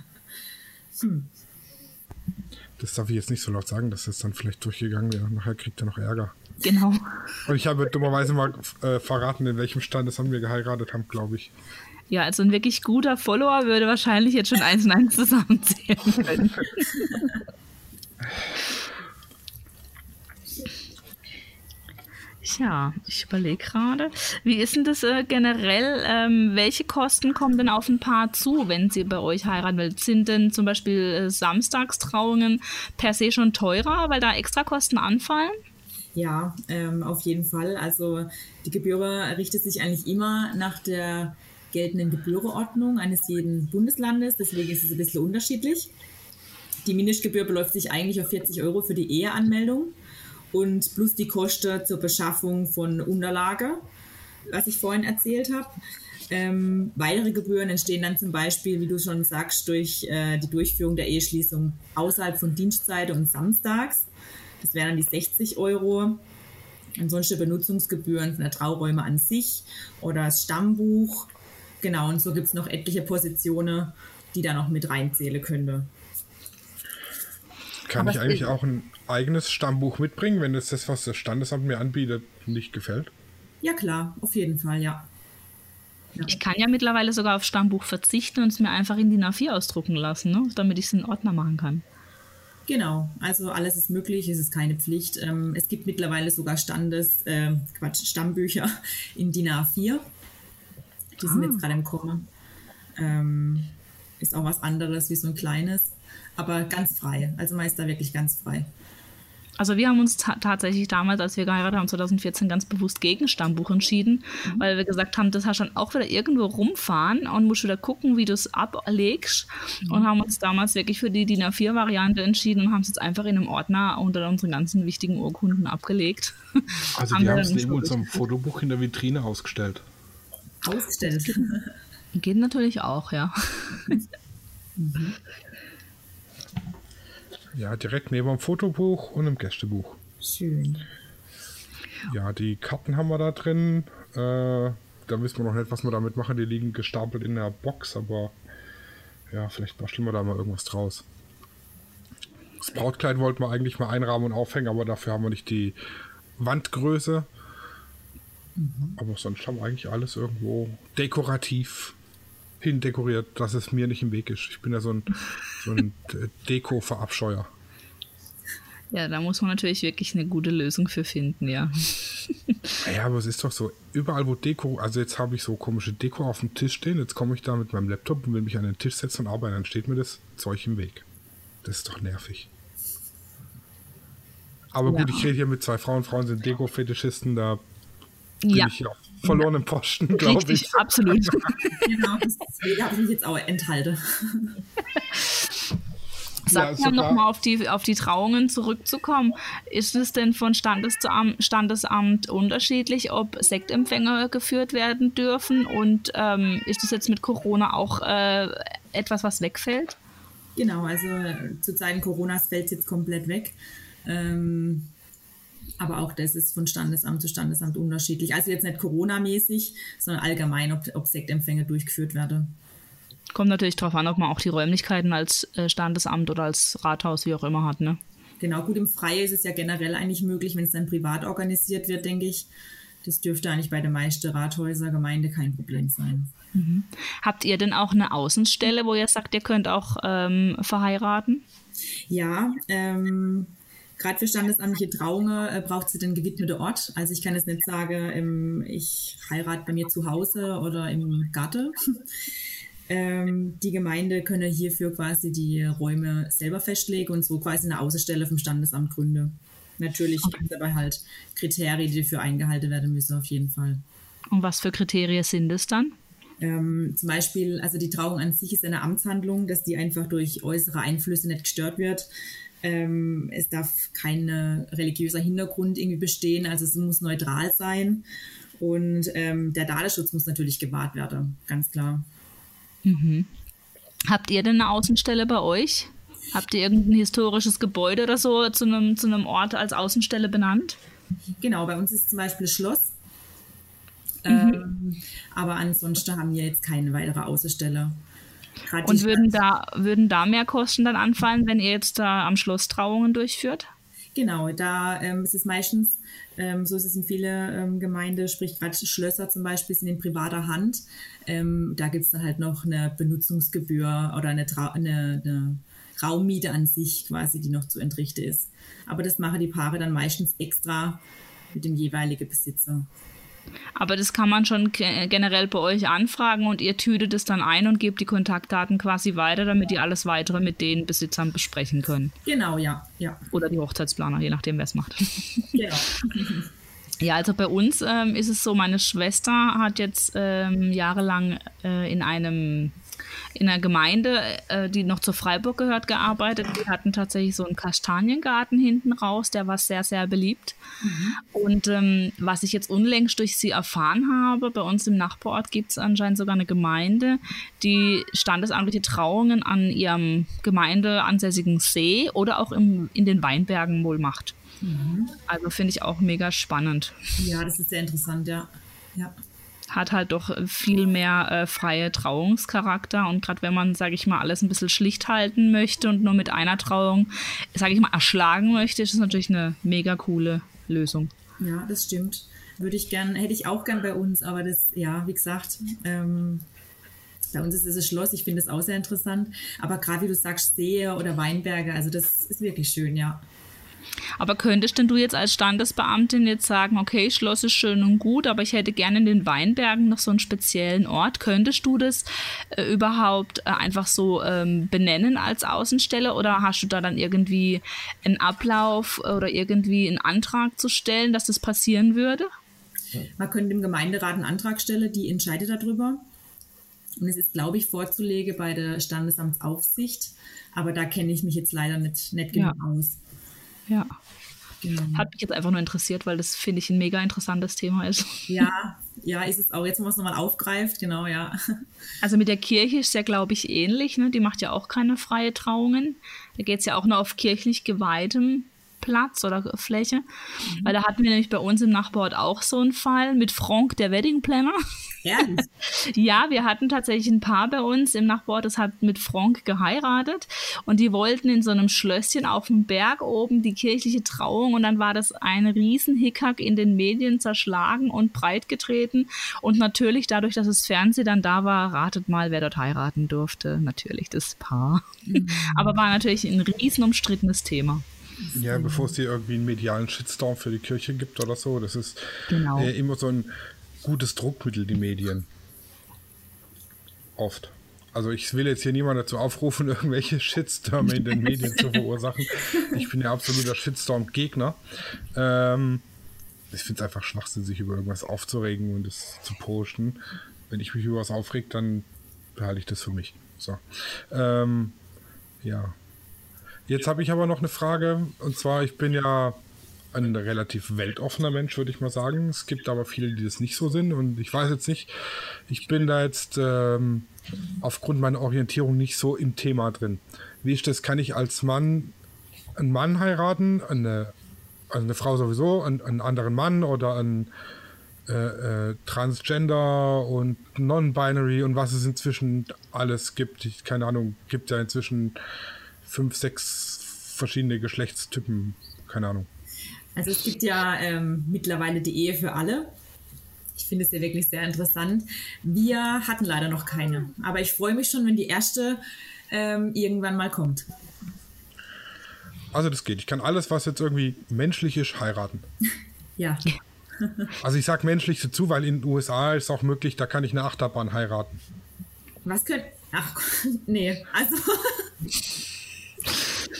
*laughs* hm. Das darf ich jetzt nicht so laut sagen, dass das dann vielleicht durchgegangen wäre. Nachher kriegt er noch Ärger. Genau. Und ich habe dummerweise mal äh, verraten, in welchem Standesamt wir geheiratet haben, glaube ich. Ja, also ein wirklich guter Follower würde wahrscheinlich jetzt schon eins und eins zusammenzählen können. Ja, ich überlege gerade. Wie ist denn das äh, generell? Ähm, welche Kosten kommen denn auf ein Paar zu, wenn sie bei euch heiraten will? Sind denn zum Beispiel äh, Samstagstrauungen per se schon teurer, weil da extra Kosten anfallen? Ja, ähm, auf jeden Fall. Also die Gebühr richtet sich eigentlich immer nach der geltenden Gebührenordnung eines jeden Bundeslandes. Deswegen ist es ein bisschen unterschiedlich. Die Mindestgebühr beläuft sich eigentlich auf 40 Euro für die Eheanmeldung und plus die Kosten zur Beschaffung von Unterlage, was ich vorhin erzählt habe. Ähm, weitere Gebühren entstehen dann zum Beispiel, wie du schon sagst, durch äh, die Durchführung der Eheschließung außerhalb von Dienstzeiten und samstags. Das wären dann die 60 Euro. Ansonsten Benutzungsgebühren von der Trauräume an sich oder das Stammbuch Genau, und so gibt es noch etliche Positionen, die da noch mit reinzählen könnte. Kann Aber ich eigentlich auch ein eigenes Stammbuch mitbringen, wenn es das, was das Standesamt mir anbietet, nicht gefällt? Ja, klar, auf jeden Fall, ja. ja. Ich kann ja mittlerweile sogar auf Stammbuch verzichten und es mir einfach in die A4 ausdrucken lassen, ne? damit ich es in Ordner machen kann. Genau, also alles ist möglich, es ist keine Pflicht. Ähm, es gibt mittlerweile sogar Standes, äh, Quatsch, Stammbücher in DIN A4. Die sind ah. jetzt gerade im Kommen. Ähm, ist auch was anderes wie so ein kleines, aber ganz frei. Also man ist da wirklich ganz frei. Also wir haben uns tatsächlich damals, als wir geheiratet haben, 2014 ganz bewusst gegen Stammbuch entschieden, mhm. weil wir gesagt haben, das hast dann auch wieder irgendwo rumfahren und musst wieder gucken, wie du es ablegst mhm. und haben uns damals wirklich für die DIN A4-Variante entschieden und haben es jetzt einfach in einem Ordner unter unseren ganzen wichtigen Urkunden abgelegt. Also haben die haben es neben unserem Fotobuch in der Vitrine ausgestellt ausgestellt. *laughs* Geht natürlich auch, ja. Mhm. *laughs* Ja, direkt neben dem Fotobuch und dem Gästebuch. Schön. Ja, die Karten haben wir da drin. Äh, da wissen wir noch nicht, was wir damit machen. Die liegen gestapelt in der Box, aber ja, vielleicht basteln wir da mal irgendwas draus. Das Brautkleid wollten wir eigentlich mal einrahmen und aufhängen, aber dafür haben wir nicht die Wandgröße. Mhm. Aber sonst haben wir eigentlich alles irgendwo dekorativ hindekoriert, dass es mir nicht im Weg ist. Ich bin ja so ein, so ein *laughs* Deko-Verabscheuer. Ja, da muss man natürlich wirklich eine gute Lösung für finden, ja. *laughs* Ja, aber es ist doch so, überall wo Deko, also jetzt habe ich so komische Deko auf dem Tisch stehen, jetzt komme ich da mit meinem Laptop und will mich an den Tisch setzen und arbeiten, dann steht mir das Zeug im Weg. Das ist doch nervig. Aber gut, ja. ich rede hier mit zwei Frauen, Frauen sind Deko-Fetischisten, da ja. ich ja verlorenen Posten, glaube ich. absolut. *laughs* genau, deswegen habe ich mich jetzt auch enthalten. Sag ja, mal nochmal auf die, auf die Trauungen zurückzukommen. Ist es denn von Standesamt, Standesamt unterschiedlich, ob Sektempfänger geführt werden dürfen? Und ähm, ist es jetzt mit Corona auch äh, etwas, was wegfällt? Genau, also zu Zeiten Coronas fällt es jetzt komplett weg. Ähm, aber auch das ist von Standesamt zu Standesamt unterschiedlich. Also jetzt nicht Corona-mäßig, sondern allgemein, ob, ob Sektempfänge durchgeführt werden. Kommt natürlich darauf an, ob man auch die Räumlichkeiten als äh, Standesamt oder als Rathaus, wie auch immer, hat. Ne? Genau, gut, im Freien ist es ja generell eigentlich möglich, wenn es dann privat organisiert wird, denke ich. Das dürfte eigentlich bei den meisten Rathäuser, Gemeinde kein Problem sein. Mhm. Habt ihr denn auch eine Außenstelle, wo ihr sagt, ihr könnt auch ähm, verheiraten? Ja, ähm, gerade für standesamtliche Trauungen äh, braucht sie den gewidmeten Ort. Also ich kann jetzt nicht sagen, ähm, ich heirate bei mir zu Hause oder im Garten. *laughs* ähm, die Gemeinde könne hierfür quasi die Räume selber festlegen und so quasi eine Außenstelle vom Standesamt gründen. Natürlich okay. gibt es aber halt Kriterien, die dafür eingehalten werden müssen, auf jeden Fall. Und was für Kriterien sind es dann? Ähm, zum Beispiel, also die Trauung an sich ist eine Amtshandlung, dass die einfach durch äußere Einflüsse nicht gestört wird. Ähm, es darf kein religiöser Hintergrund irgendwie bestehen, also es muss neutral sein. Und ähm, der Datenschutz muss natürlich gewahrt werden, ganz klar. Mhm. Habt ihr denn eine Außenstelle bei euch? Habt ihr irgendein historisches Gebäude oder so zu einem, zu einem Ort als Außenstelle benannt? Genau, bei uns ist zum Beispiel Schloss. Mhm. Ähm, aber ansonsten haben wir jetzt keine weitere Außenstelle. Grad Und würden da, würden da mehr Kosten dann anfallen, wenn ihr jetzt da am Schloss Trauungen durchführt? Genau, da ähm, ist es meistens, ähm, so ist es in vielen ähm, Gemeinden, sprich gerade Schlösser zum Beispiel sind in privater Hand. Ähm, da gibt es dann halt noch eine Benutzungsgebühr oder eine, eine, eine Raummiete an sich quasi, die noch zu entrichten ist. Aber das machen die Paare dann meistens extra mit dem jeweiligen Besitzer. Aber das kann man schon generell bei euch anfragen und ihr tütet es dann ein und gebt die Kontaktdaten quasi weiter, damit ihr alles weitere mit den Besitzern besprechen können. Genau, ja. ja. Oder die Hochzeitsplaner, je nachdem, wer es macht. *laughs* Genau. Ja, also bei uns ähm, ist es so, meine Schwester hat jetzt ähm, jahrelang äh, in einem in einer Gemeinde, äh, die noch zu Freiburg gehört, gearbeitet. Die hatten tatsächlich so einen Kastaniengarten hinten raus, der war sehr, sehr beliebt. Mhm. Und ähm, was ich jetzt unlängst durch sie erfahren habe, bei uns im Nachbarort gibt es anscheinend sogar eine Gemeinde, die standesamtliche Trauungen an ihrem gemeindeansässigen See oder auch im, in den Weinbergen wohl macht. Mhm. Also finde ich auch mega spannend. Ja, das ist sehr interessant, ja. ja hat halt doch viel mehr äh, freie Trauungscharakter. Und gerade wenn man, sage ich mal, alles ein bisschen schlicht halten möchte und nur mit einer Trauung, sage ich mal, erschlagen möchte, ist das natürlich eine mega coole Lösung. Ja, das stimmt. Würde ich gern, hätte ich auch gern bei uns, aber das, ja, wie gesagt, ähm, bei uns ist es ein Schloss, ich finde das auch sehr interessant. Aber gerade wie du sagst, See oder Weinberge, also das ist wirklich schön, ja. Aber könntest denn du jetzt als Standesbeamtin jetzt sagen, okay, Schloss ist schön und gut, aber ich hätte gerne in den Weinbergen noch so einen speziellen Ort. Könntest du das äh, überhaupt äh, einfach so ähm, benennen als Außenstelle oder hast du da dann irgendwie einen Ablauf oder irgendwie einen Antrag zu stellen, dass das passieren würde? Man könnte dem Gemeinderat einen Antrag stellen, die entscheidet darüber. Und es ist, glaube ich, vorzulegen bei der Standesamtsaufsicht. Aber da kenne ich mich jetzt leider nicht, nicht genau ja. aus. Ja. Genau. Hat mich jetzt einfach nur interessiert, weil das finde ich ein mega interessantes Thema ist. Ja, ja, ist es auch. Jetzt, wo man es nochmal aufgreift, genau, ja. Also mit der Kirche ist ja, glaube ich, ähnlich. Ne? Die macht ja auch keine freie Trauungen. Da geht es ja auch nur auf kirchlich geweihtem Platz oder Fläche. Mhm. Weil da hatten wir nämlich bei uns im Nachbarort auch so einen Fall mit Frank, der Wedding Planner. Ehrlich? *laughs* ja, wir hatten tatsächlich ein Paar bei uns im Nachbarort, das hat mit Frank geheiratet und die wollten in so einem Schlösschen auf dem Berg oben die kirchliche Trauung und dann war das ein riesen Hickhack in den Medien zerschlagen und breitgetreten und natürlich dadurch, dass das Fernsehen dann da war, ratet mal, wer dort heiraten durfte. Natürlich das Paar. Mhm. *laughs* Aber war natürlich ein riesen umstrittenes Thema. Ja, bevor es hier irgendwie einen medialen Shitstorm für die Kirche gibt oder so. Das ist genau. äh, immer so ein gutes Druckmittel, die Medien. Oft. Also ich will jetzt hier niemand dazu aufrufen, *laughs* irgendwelche Shitstürme in den Medien zu verursachen. Ich bin ja absoluter Shitstorm-Gegner. Ähm, ich finde es einfach Schwachsinn, sich über irgendwas aufzuregen und es zu posten. Wenn ich mich über was aufreg, dann behalte ich das für mich. So. Ähm, ja. Jetzt habe ich aber noch eine Frage. Und zwar, ich bin ja ein relativ weltoffener Mensch, würde ich mal sagen. Es gibt aber viele, die das nicht so sind. Und ich weiß jetzt nicht, ich bin da jetzt ähm, aufgrund meiner Orientierung nicht so im Thema drin. Wie ist das? Kann ich als Mann einen Mann heiraten, eine, eine Frau sowieso, einen, einen anderen Mann oder einen äh, äh, Transgender und Non-Binary und was es inzwischen alles gibt. Ich, keine Ahnung, gibt ja inzwischen fünf, sechs verschiedene Geschlechtstypen. Keine Ahnung. Also es gibt ja ähm, mittlerweile die Ehe für alle. Ich finde es ja wirklich sehr interessant. Wir hatten leider noch keine. Aber ich freue mich schon, wenn die erste ähm, irgendwann mal kommt. Also das geht. Ich kann alles, was jetzt irgendwie menschlich ist, heiraten. *laughs* ja. also ich sage menschlich dazu, weil in den USA ist auch möglich, da kann ich eine Achterbahn heiraten. Was können... Ach, *laughs* nee. Also... *laughs*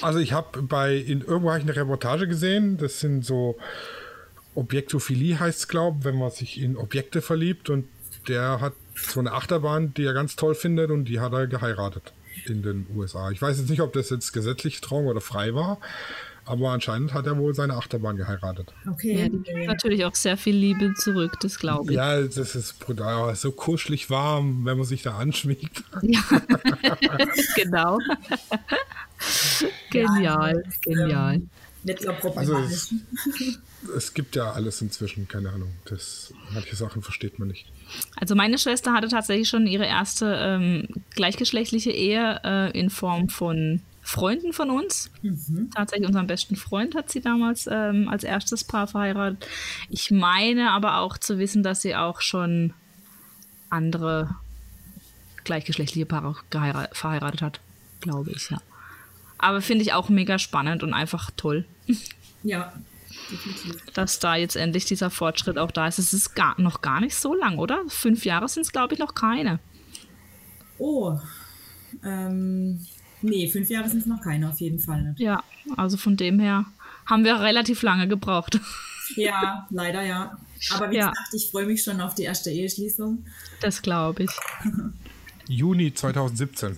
Also ich habe bei, in irgendwo ich eine Reportage gesehen, das sind so Objektophilie heißt es, glaube ich, wenn man sich in Objekte verliebt und der hat so eine Achterbahn, die er ganz toll findet und die hat er geheiratet in den USA. Ich weiß jetzt nicht, ob das jetzt gesetzlich Traum oder frei war, aber anscheinend hat er wohl seine Achterbahn geheiratet. Okay. Ja, die gibt natürlich auch sehr viel Liebe zurück, das glaube ich. Ja, das ist brutal, so kuschelig warm, wenn man sich da anschmiegt. *laughs* Ja, *laughs* genau. genial, genial. Also es, es, gibt ja alles inzwischen, keine Ahnung. Das, manche Sachen versteht man nicht. Also meine Schwester hatte tatsächlich schon ihre erste ähm, gleichgeschlechtliche Ehe äh, in Form von Freunden von uns. Mhm. Tatsächlich unseren besten Freund hat sie damals ähm, als erstes Paar verheiratet. Ich meine aber auch zu wissen, dass sie auch schon andere gleichgeschlechtliche Paare verheiratet hat, glaube ich, ja. Aber finde ich auch mega spannend und einfach toll. *laughs* Ja, definitiv. Dass da jetzt endlich dieser Fortschritt auch da ist. Es ist gar, noch gar nicht so lang, oder? Fünf Jahre sind es, glaube ich, noch keine. Oh. Ähm, nee, fünf Jahre sind es noch keine, auf jeden Fall nicht. Ja, also von dem her haben wir relativ lange gebraucht. *laughs* Ja, leider ja. Aber wie ja. gesagt, ich freue mich schon auf die erste Eheschließung. Das glaube ich. *laughs* Juni 2017.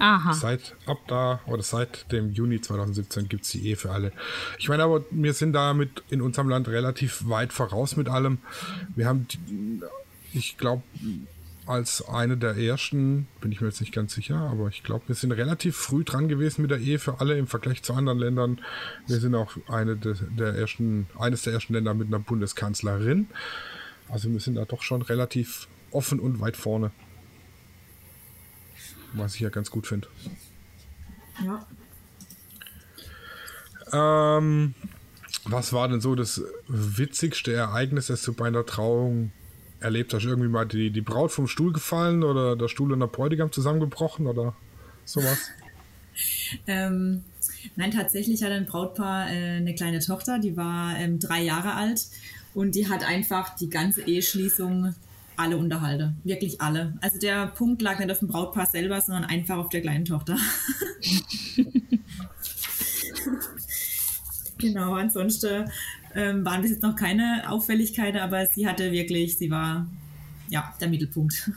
Aha. Seit ab da oder seit dem Juni 2017 gibt es die Ehe für alle. Ich meine aber, wir sind damit in unserem Land relativ weit voraus mit allem. Wir haben, ich glaube, als eine der ersten, bin ich mir jetzt nicht ganz sicher, aber ich glaube, wir sind relativ früh dran gewesen mit der Ehe für alle im Vergleich zu anderen Ländern. Wir sind auch eine der, der ersten, eines der ersten Länder mit einer Bundeskanzlerin. Also wir sind da doch schon relativ offen und weit vorne was ich ja ganz gut finde. Ja. Ähm, was war denn so das witzigste Ereignis, das du bei einer Trauung erlebt hast? Irgendwie mal die, die Braut vom Stuhl gefallen oder der Stuhl und der Bräutigam zusammengebrochen oder sowas? *laughs* ähm, nein, tatsächlich hat ein Brautpaar äh, eine kleine Tochter, die war ähm, drei Jahre alt und die hat einfach die ganze Eheschließung alle unterhalte. Wirklich alle. Also der Punkt lag nicht auf dem Brautpaar selber, sondern einfach auf der kleinen Tochter. *laughs* *laughs* genau, ansonsten ähm, waren bis jetzt noch keine Auffälligkeiten, aber sie hatte wirklich, sie war ja der Mittelpunkt.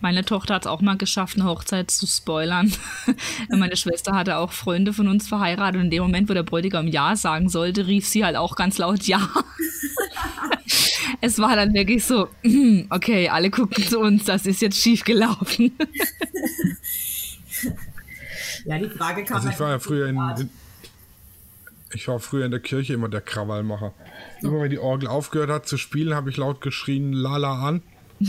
Meine Tochter hat es auch mal geschafft, eine Hochzeit zu spoilern. *laughs* Meine Schwester hatte auch Freunde von uns verheiratet und in dem Moment, wo der Bräutigam Ja sagen sollte, rief sie halt auch ganz laut Ja. *laughs* es war dann wirklich so, *clears throat* okay, alle gucken zu uns, das ist jetzt schief gelaufen. *laughs* ja, die Frage kam. Also ich war ja früher in, in, ich war früher in der Kirche immer der Krawallmacher. Immer wenn die Orgel aufgehört hat zu spielen, habe ich laut geschrien, Lala an. *laughs*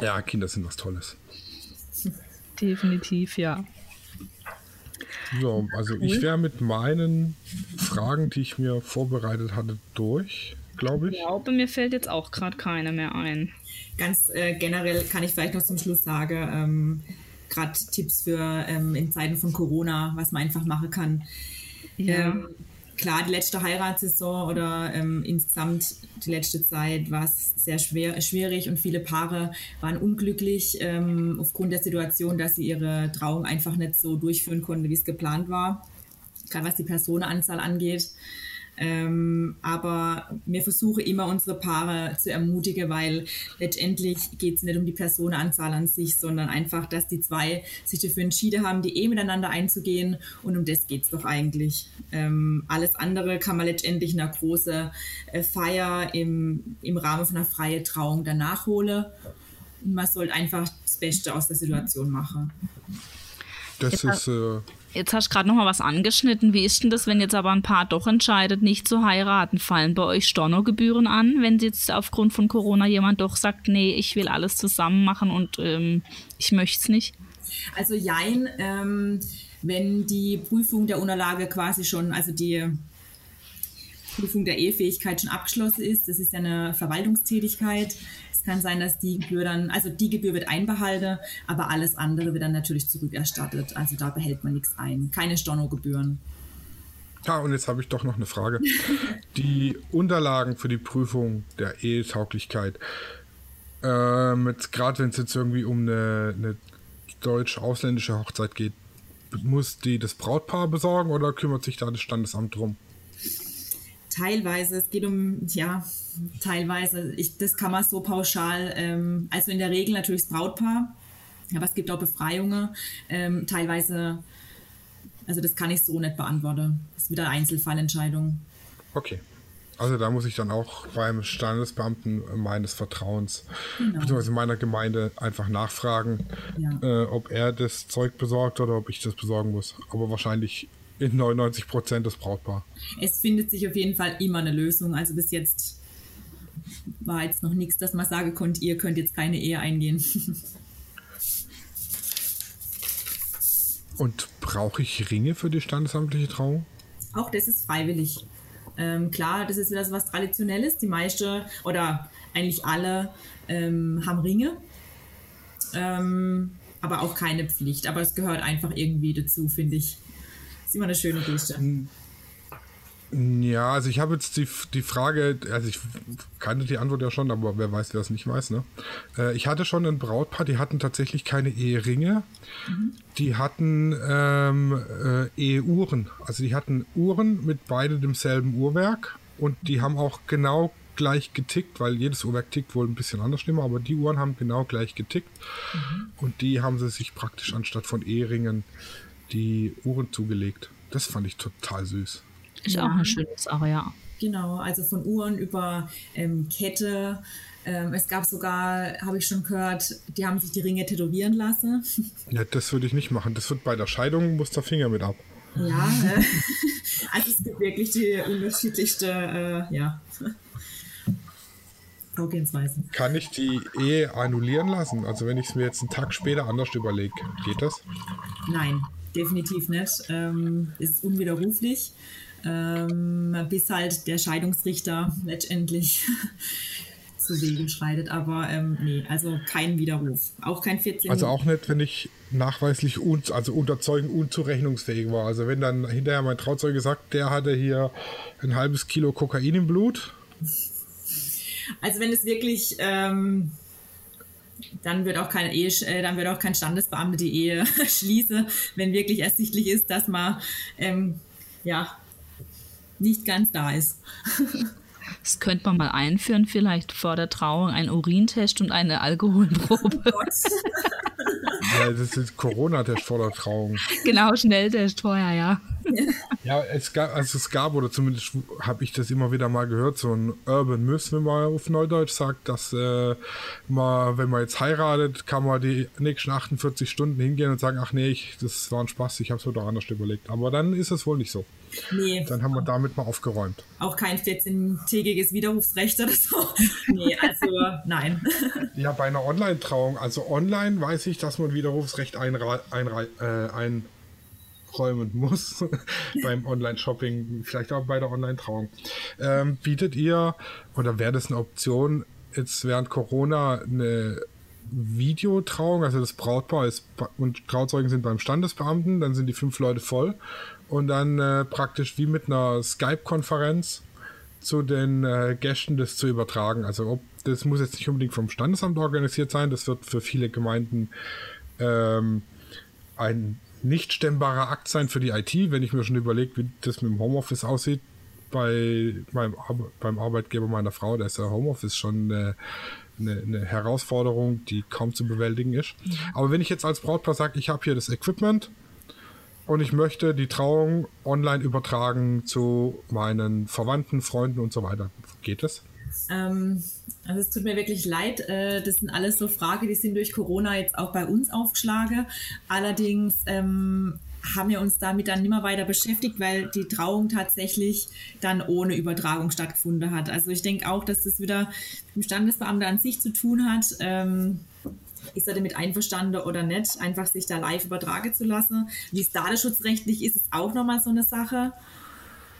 ja, Kinder sind was Tolles. Definitiv, ja. So, also cool. ich wäre mit meinen Fragen, die ich mir vorbereitet hatte, durch, glaube ich. Ich glaube, mir fällt jetzt auch gerade keine mehr ein. Ganz äh, generell kann ich vielleicht noch zum Schluss sagen, ähm, gerade Tipps für ähm, in Zeiten von Corona, was man einfach machen kann. Ja. Ähm, klar, die letzte Heiratssaison oder ähm, insgesamt die letzte Zeit war es sehr schwer, schwierig und viele Paare waren unglücklich ähm, aufgrund der Situation, dass sie ihre Trauung einfach nicht so durchführen konnten, wie es geplant war. Gerade was die Personenanzahl angeht. Ähm, aber wir versuchen immer unsere Paare zu ermutigen, weil letztendlich geht es nicht um die Personenanzahl an sich, sondern einfach, dass die zwei sich dafür entschieden haben, die Ehe miteinander einzugehen und um das geht es doch eigentlich. Ähm, alles andere kann man letztendlich in einer großen äh, Feier im, im Rahmen von einer freien Trauung danach holen. Man sollte einfach das Beste aus der Situation machen. Das ist äh, Jetzt hast du gerade noch mal was angeschnitten. Wie ist denn das, wenn jetzt aber ein Paar doch entscheidet, nicht zu heiraten? Fallen bei euch Stornogebühren an, wenn jetzt aufgrund von Corona jemand doch sagt, nee, ich will alles zusammen machen und ähm, ich möchte es nicht? Also jein, ähm, wenn die Prüfung der Unterlage quasi schon, also die Prüfung der Ehefähigkeit schon abgeschlossen ist, das ist ja eine Verwaltungstätigkeit, kann sein, dass die Gebühr dann, also die Gebühr wird einbehalten, aber alles andere wird dann natürlich zurückerstattet. Also da behält man nichts ein. Keine Stornogebühren. Ja, und jetzt habe ich doch noch eine Frage. *laughs* Die Unterlagen für die Prüfung der Ehetauglichkeit, ähm, gerade wenn es jetzt irgendwie um eine, eine deutsch-ausländische Hochzeit geht, muss die das Brautpaar besorgen oder kümmert sich da das Standesamt drum? Teilweise, es geht um, ja, teilweise, ich, das kann man so pauschal, ähm, also in der Regel natürlich das Brautpaar, aber es gibt auch Befreiungen, ähm, teilweise, also das kann ich so nicht beantworten. Das ist wieder Einzelfallentscheidung. Okay. Also da muss ich dann auch beim Standesbeamten meines Vertrauens, genau. beziehungsweise meiner Gemeinde einfach nachfragen, ja. äh, ob er das Zeug besorgt oder ob ich das besorgen muss. Aber wahrscheinlich in 99 Prozent das Brautpaar. Es findet sich auf jeden Fall immer eine Lösung. Also bis jetzt war jetzt noch nichts, dass man sagen konnte, ihr könnt jetzt keine Ehe eingehen. *laughs* Und brauche ich Ringe für die standesamtliche Trauung? Auch das ist freiwillig. Ähm, klar, das ist wieder so was Traditionelles. Die meisten oder eigentlich alle ähm, haben Ringe. Ähm, aber auch keine Pflicht. Aber es gehört einfach irgendwie dazu, finde ich. Ist immer eine schöne Geste. Hm. Ja, also ich habe jetzt die, die Frage, also ich kannte die Antwort ja schon, aber wer weiß, wer das nicht weiß, ne? Äh, ich hatte schon ein Brautpaar, die hatten tatsächlich keine Eheringe. Mhm. Die hatten ähm, äh, Eheuhren. Also die hatten Uhren mit beide demselben Uhrwerk und die haben auch genau gleich getickt, weil jedes Uhrwerk tickt wohl ein bisschen anders immer, aber die Uhren haben genau gleich getickt. Mhm. Und die haben sie sich praktisch anstatt von Eheringen die Uhren zugelegt. Das fand ich total süß. Ist ja. auch eine schöne Sache, ja. Genau, also von Uhren über ähm, Kette. Ähm, es gab sogar, habe ich schon gehört, die haben sich die Ringe tätowieren lassen. *laughs* Ja, das würde ich nicht machen. Das wird bei der Scheidung, muss der Finger mit ab. Ja, äh, *laughs* also es gibt wirklich die unterschiedlichste, äh, ja. *laughs* Vorgehensweisen. Kann ich die Ehe annullieren lassen? Also wenn ich es mir jetzt einen Tag später anders überlege, geht das? Nein, definitiv nicht. Ähm, ist unwiderruflich ähm, bis halt der Scheidungsrichter letztendlich *laughs* zu Wege schreitet. Aber ähm, nee, also kein Widerruf. Auch kein 14. Also auch nicht, wenn ich nachweislich un also unter Zeugen unzurechnungsfähig war. Also wenn dann hinterher mein Trauzeuge sagt, der hatte hier ein halbes Kilo Kokain im Blut. Also wenn es wirklich ähm, dann wird auch kein Ehe, äh, dann wird auch kein Standesbeamte die Ehe *laughs* schließen, wenn wirklich ersichtlich ist, dass man ähm, ja nicht ganz da ist. Das könnte man mal einführen, vielleicht vor der Trauung, ein Urintest und eine Alkoholprobe. Oh ja, das ist Corona-Test vor der Trauung. Genau, Schnelltest vorher, ja. Ja, es gab, also es gab, oder zumindest habe ich das immer wieder mal gehört, so ein Urban Myth, wenn man auf Neudeutsch sagt, dass äh, man, wenn man jetzt heiratet, kann man die nächsten 48 Stunden hingehen und sagen, ach nee, ich, das war ein Spaß, ich habe es mir doch anders überlegt. Aber dann ist es wohl nicht so. Nee. Dann haben wir damit mal aufgeräumt. Auch kein 14-tägiges Widerrufsrecht oder so. *laughs* nee, also nein. *laughs* Ja, bei einer Online-Trauung, also online weiß ich, dass man Widerrufsrecht einra einra äh, einräumen muss *laughs* beim Online-Shopping, vielleicht auch bei der Online-Trauung. Ähm, bietet ihr oder wäre das eine Option, jetzt während Corona eine Videotrauung, also das Brautpaar ist und Trauzeugen sind beim Standesbeamten, dann sind die fünf Leute voll und dann äh, praktisch wie mit einer Skype-Konferenz zu den äh, Gästen das zu übertragen. Also ob das muss jetzt nicht unbedingt vom Standesamt organisiert sein, das wird für viele Gemeinden ähm, ein nicht stemmbarer Akt sein für die IT, wenn ich mir schon überlege, wie das mit dem Homeoffice aussieht. Bei meinem beim Arbeitgeber meiner Frau, da ist ja Homeoffice schon äh, eine, eine, Herausforderung, die kaum zu bewältigen ist. Mhm. Aber wenn ich jetzt als Brautpaar sage, ich habe hier das Equipment, und ich möchte die Trauung online übertragen zu meinen Verwandten, Freunden und so weiter. Geht das? Ähm, also es tut mir wirklich leid. Äh, das sind alles so Fragen, die sind durch Corona jetzt auch bei uns aufgeschlagen. Allerdings ähm, haben wir uns damit dann nimmer weiter beschäftigt, weil die Trauung tatsächlich dann ohne Übertragung stattgefunden hat. Also ich denke auch, dass das wieder mit dem Standesbeamter an sich zu tun hat. Ähm, ist er damit einverstanden oder nicht, einfach sich da live übertragen zu lassen. Wie es datenschutzrechtlich ist, ist auch nochmal so eine Sache.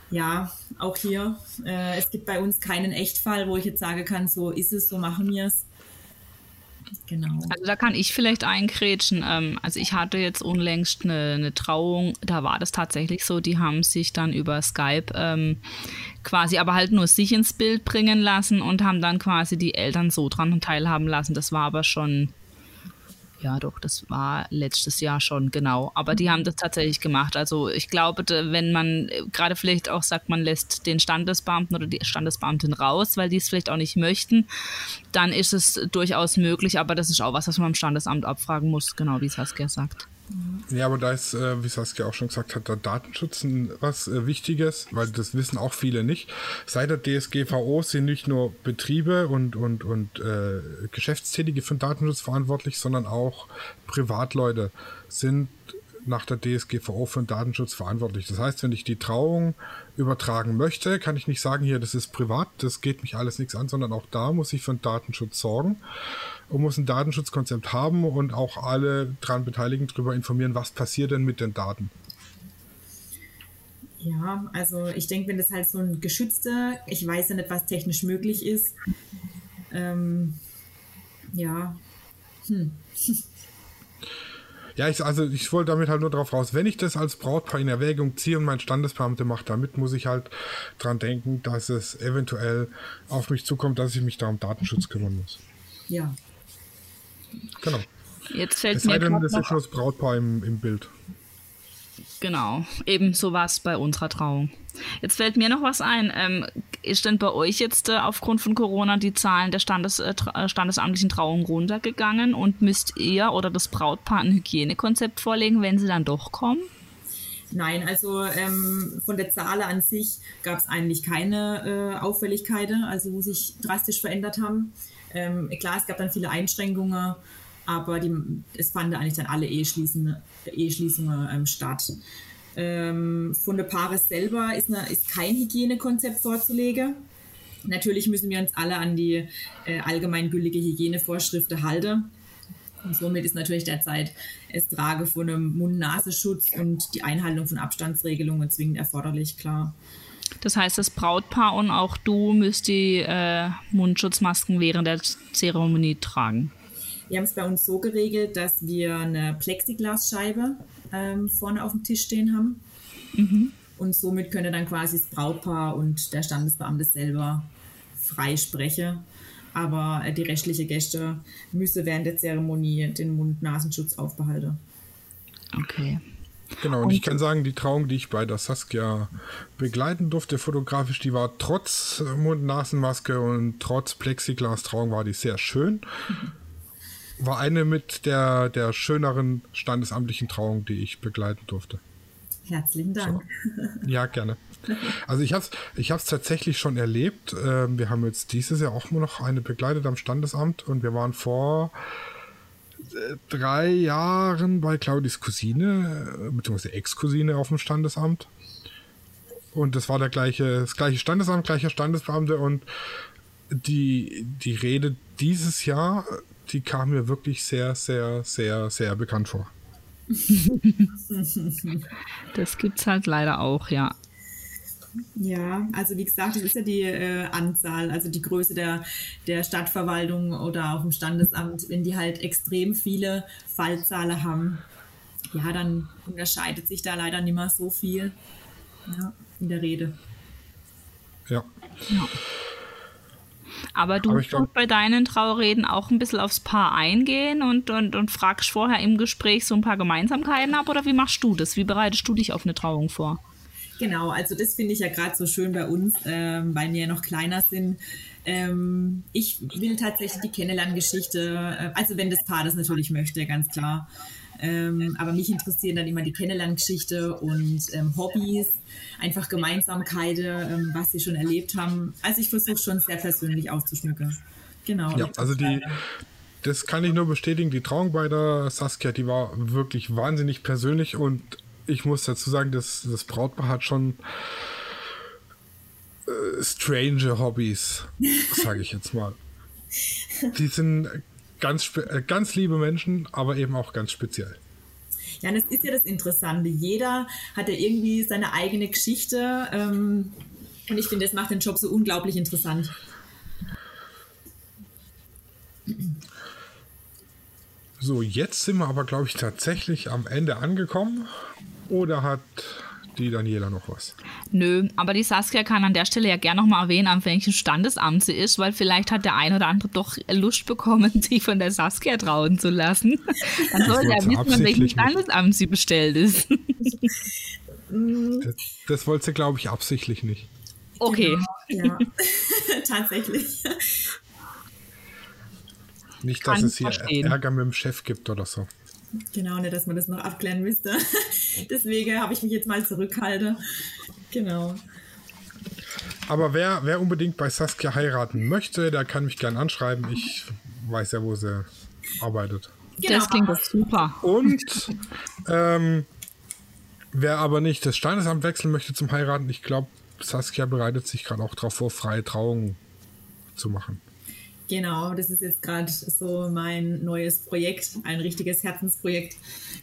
Ja, auch hier. Äh, es gibt bei uns keinen Echtfall, wo ich jetzt sagen kann, so ist es, so machen wir es. Genau. Also da kann ich vielleicht einkrätschen. Ähm, also ich hatte jetzt unlängst eine, eine, Trauung, da war das tatsächlich so, die haben sich dann über Skype ähm, quasi aber halt nur sich ins Bild bringen lassen und haben dann quasi die Eltern so dran teilhaben lassen. Das war aber schon ja, doch, das war letztes Jahr schon, genau. Aber die haben das tatsächlich gemacht. Also ich glaube, wenn man äh, gerade vielleicht auch sagt, man lässt den Standesbeamten oder die Standesbeamtin raus, weil die es vielleicht auch nicht möchten, dann ist es durchaus möglich. Aber das ist auch was, was man am Standesamt abfragen muss, genau wie Saskia sagt. Ja, aber da ist, äh, wie Saskia auch schon gesagt hat, der Datenschutz was äh, Wichtiges, weil das wissen auch viele nicht. Seit der DSGVO sind nicht nur Betriebe und, und, und äh, Geschäftstätige für den Datenschutz verantwortlich, sondern auch Privatleute sind nach der DSGVO für den Datenschutz verantwortlich. Das heißt, wenn ich die Trauung übertragen möchte, kann ich nicht sagen, hier, das ist privat, das geht mich alles nichts an, sondern auch da muss ich für den Datenschutz sorgen und muss ein Datenschutzkonzept haben und auch alle daran Beteiligten darüber informieren, was passiert denn mit den Daten. Ja, also ich denke, wenn das halt so ein geschützter, ich weiß ja nicht, was technisch möglich ist, ähm, ja, hm. Ja, ich, also ich wollte damit halt nur darauf raus, wenn ich das als Brautpaar in Erwägung ziehe und mein Standesbeamte macht damit, muss ich halt dran denken, dass es eventuell auf mich zukommt, dass ich mich da um Datenschutz kümmern muss. Ja, Genau. Jetzt fällt es mir sei denn, das ist schon das Brautpaar im, im Bild. Genau, eben so war es bei unserer Trauung. Jetzt fällt mir noch was ein. Ähm, ist denn bei euch jetzt äh, aufgrund von Corona die Zahlen der Standes, äh, äh standesamtlichen Trauung runtergegangen und müsst ihr oder das Brautpaar ein Hygienekonzept vorlegen, wenn sie dann doch kommen? Nein, also ähm, von der Zahl an sich gab es eigentlich keine äh, Auffälligkeiten, also wo sich drastisch verändert haben. Ähm, klar, es gab dann viele Einschränkungen, aber die, es fanden eigentlich dann alle Eheschließungen, ähm, statt. Ähm, von der Paares selber ist, eine, ist kein Hygienekonzept vorzulegen. Natürlich müssen wir uns alle an die äh, allgemeingültige Hygienevorschriften halten. Und somit ist natürlich derzeit das Trage von einem Mund-Nasenschutz und die Einhaltung von Abstandsregelungen zwingend erforderlich, klar. Das heißt, das Brautpaar und auch du müsst die äh, Mundschutzmasken während der Zeremonie tragen. Wir haben es bei uns so geregelt, dass wir eine Plexiglasscheibe ähm, vorne auf dem Tisch stehen haben. Mhm. Und somit könne dann quasi das Brautpaar und der Standesbeamte selber frei sprechen. Aber äh, die rechtlichen Gäste müssen während der Zeremonie den Mund-Nasenschutz aufbehalten. Okay. Genau, und, und ich kann sagen, die Trauung, die ich bei der Saskia begleiten durfte, fotografisch, die war trotz Mund-Nasen-Maske und trotz Plexiglas-Trauung war die sehr schön. War eine mit der, der schöneren standesamtlichen Trauung, die ich begleiten durfte. Herzlichen Dank. So. *laughs* *laughs* Ja, gerne. Also ich habe es ich hab's tatsächlich schon erlebt. Ähm, wir haben jetzt dieses Jahr auch noch eine begleitet am Standesamt und wir waren vor drei Jahren bei Claudis Cousine, äh, beziehungsweise Ex-Cousine auf dem Standesamt. Und das war der gleiche, das gleiche Standesamt, gleicher Standesbeamte und die, die Rede dieses Jahr, die kam mir wirklich sehr, sehr, sehr, sehr bekannt vor. *laughs* das gibt's halt leider auch, ja. Ja, also wie gesagt, das ist ja die äh, Anzahl, also die Größe der, der Stadtverwaltung oder auch im Standesamt, wenn die halt extrem viele Fallzahlen haben, ja, dann unterscheidet sich da leider nicht mehr so viel ja, in der Rede. Ja. ja. Aber du musst bei deinen Trauerreden auch ein bisschen aufs Paar eingehen und, und, und fragst vorher im Gespräch so ein paar Gemeinsamkeiten ab oder wie machst du das? Wie bereitest du dich auf eine Trauung vor? Genau, also das finde ich ja gerade so schön bei uns, ähm, weil wir ja noch kleiner sind. Ähm, ich will tatsächlich die Kennenlerngeschichte, äh, also wenn das Paar das natürlich möchte, ganz klar. Ähm, aber mich interessieren dann immer die Kennenlerngeschichte und ähm, Hobbys, einfach Gemeinsamkeiten, ähm, was sie schon erlebt haben. Also ich versuche schon sehr persönlich auszuschmücken. Genau. Ja, also die, das kann ich nur bestätigen. Die Trauung bei der Saskia, die war wirklich wahnsinnig persönlich und ich muss dazu sagen, dass das Brautpaar hat schon äh, strange Hobbys, *laughs* sage ich jetzt mal. Die sind ganz, äh, ganz liebe Menschen, aber eben auch ganz speziell. Ja, das ist ja das Interessante. Jeder hat ja irgendwie seine eigene Geschichte. Ähm, und ich finde, das macht den Job so unglaublich interessant. So, jetzt sind wir aber, glaube ich, tatsächlich am Ende angekommen. Oder hat die Daniela noch was? Nö, aber die Saskia kann an der Stelle ja gerne nochmal erwähnen, an welchem Standesamt sie ist, weil vielleicht hat der ein oder andere doch Lust bekommen, *laughs* sich von der Saskia trauen zu lassen. *laughs* Dann soll er wissen, an welchem Standesamt sie bestellt ist. das, das wollte sie, glaube ich, absichtlich nicht. Okay. Genau, ja, *laughs* tatsächlich. Nicht, dass es hier verstehen. Ärger mit dem Chef gibt oder so. Genau, nicht, dass man das noch abklären müsste. *laughs* Deswegen habe ich mich jetzt mal zurückhalten. Genau. Aber wer, wer unbedingt bei Saskia heiraten möchte, der kann mich gerne anschreiben. Ich weiß ja, wo sie arbeitet. Genau. Das klingt doch super. Und ähm, wer aber nicht das Standesamt wechseln möchte zum Heiraten, ich glaube, Saskia bereitet sich gerade auch darauf vor, freie Trauungen zu machen. Genau, das ist jetzt gerade so mein neues Projekt, ein richtiges Herzensprojekt.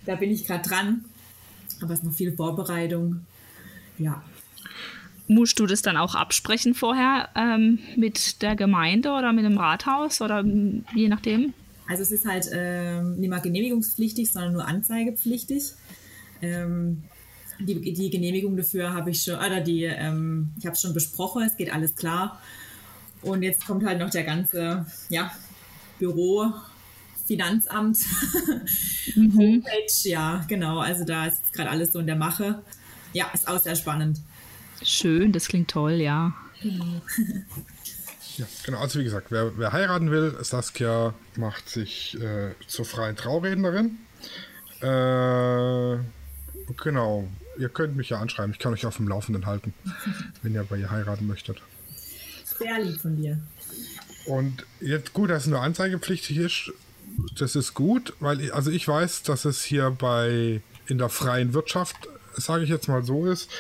Da bin ich gerade dran, aber es ist noch viel Vorbereitung. Ja. Musst du das dann auch absprechen vorher ähm, mit der Gemeinde oder mit dem Rathaus oder je nachdem? Also es ist halt ähm, nicht mal genehmigungspflichtig, sondern nur anzeigepflichtig. Ähm, die, die Genehmigung dafür habe ich schon, oder die, ähm, ich habe schon besprochen, es geht alles klar. Und jetzt kommt halt noch der ganze ja, Büro, Finanzamt, mhm. *laughs* Homepage, ja, genau. Also da ist gerade alles so in der Mache. Ja, ist auch sehr spannend. Schön, das klingt toll, ja. Genau. *laughs* ja, genau. Also wie gesagt, wer, wer heiraten will, Saskia macht sich äh, zur freien Traurednerin. Äh, genau. Ihr könnt mich ja anschreiben. Ich kann euch auf dem Laufenden halten, *laughs* wenn ihr bei ihr heiraten möchtet. Sehr lieb von dir. Und jetzt gut, dass es nur anzeigepflichtig ist. Das ist gut, weil ich, also ich weiß, dass es hier bei in der freien Wirtschaft, sage ich jetzt mal so ist,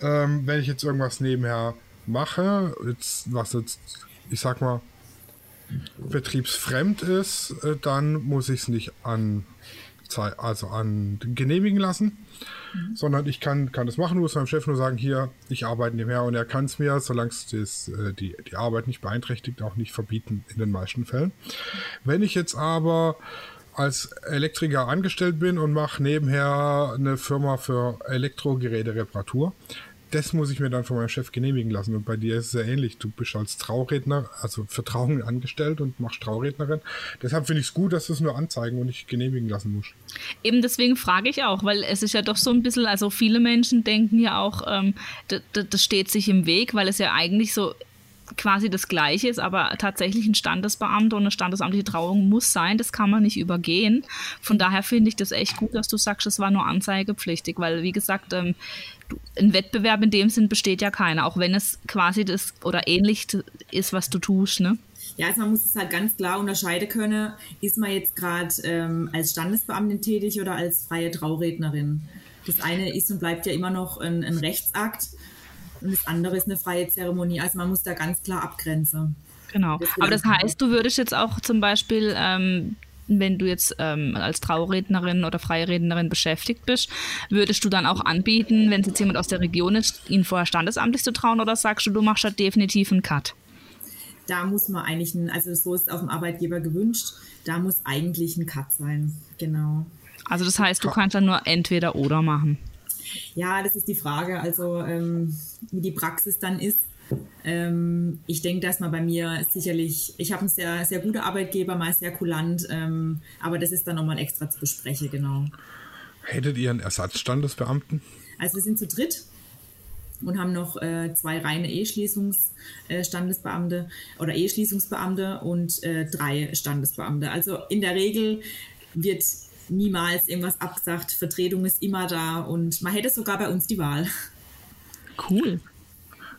ähm, wenn ich jetzt irgendwas nebenher mache, jetzt, was jetzt, ich sag mal, betriebsfremd ist, äh, dann muss ich es nicht an, also an genehmigen lassen. Mhm. sondern ich kann, kann das machen, muss meinem Chef nur sagen, hier, ich arbeite nebenher und er kann es mir, solange es äh, die, die Arbeit nicht beeinträchtigt, auch nicht verbieten in den meisten Fällen. Wenn ich jetzt aber als Elektriker angestellt bin und mache nebenher eine Firma für Elektrogeräte-Reparatur, das muss ich mir dann von meinem Chef genehmigen lassen. Und bei dir ist es ja ähnlich. Du bist als Trauredner, also für angestellt und machst Traurednerin. Deshalb finde ich es gut, dass du es nur anzeigen und nicht genehmigen lassen musst. Eben deswegen frage ich auch, weil es ist ja doch so ein bisschen, also viele Menschen denken ja auch, ähm, das steht sich im Weg, weil es ja eigentlich so quasi das Gleiche ist, aber tatsächlich ein Standesbeamter und eine standesamtliche Trauung muss sein, das kann man nicht übergehen. Von daher finde ich das echt gut, dass du sagst, es war nur anzeigepflichtig, weil wie gesagt, ähm, ein Wettbewerb in dem Sinn besteht ja keiner, auch wenn es quasi das oder ähnlich ist, was du tust, ne? Ja, also man muss es halt ganz klar unterscheiden können, ist man jetzt gerade ähm, als Standesbeamtin tätig oder als freie Traurednerin. Das eine ist und bleibt ja immer noch ein, ein Rechtsakt und das andere ist eine freie Zeremonie. Also man muss da ganz klar abgrenzen. Genau. Aber das heißt, du würdest jetzt auch zum Beispiel, ähm, wenn du jetzt ähm, als Traurednerin oder freie Rednerin beschäftigt bist, würdest du dann auch anbieten, wenn es jetzt jemand aus der Region ist, ihn vorher standesamtlich zu trauen oder sagst du, du machst da definitiv einen Cut? Da muss man eigentlich, ein, also so ist es auf dem Arbeitgeber gewünscht, da muss eigentlich ein Cut sein. Genau. Also das heißt, du kannst dann nur entweder oder machen. Ja, das ist die Frage, also ähm, wie die Praxis dann ist. Ähm, ich denke, dass man bei mir sicherlich, ich habe einen sehr, sehr guten Arbeitgeber, mal sehr kulant, ähm, aber das ist dann nochmal extra zu besprechen, genau. Hättet ihr einen Ersatzstandesbeamten? Also wir sind zu dritt und haben noch äh, zwei reine Eheschließungsstandesbeamte äh, oder Eheschließungsbeamte und äh, drei Standesbeamte. Also in der Regel wird niemals irgendwas abgesagt. Vertretung ist immer da und man hätte sogar bei uns die Wahl. Cool.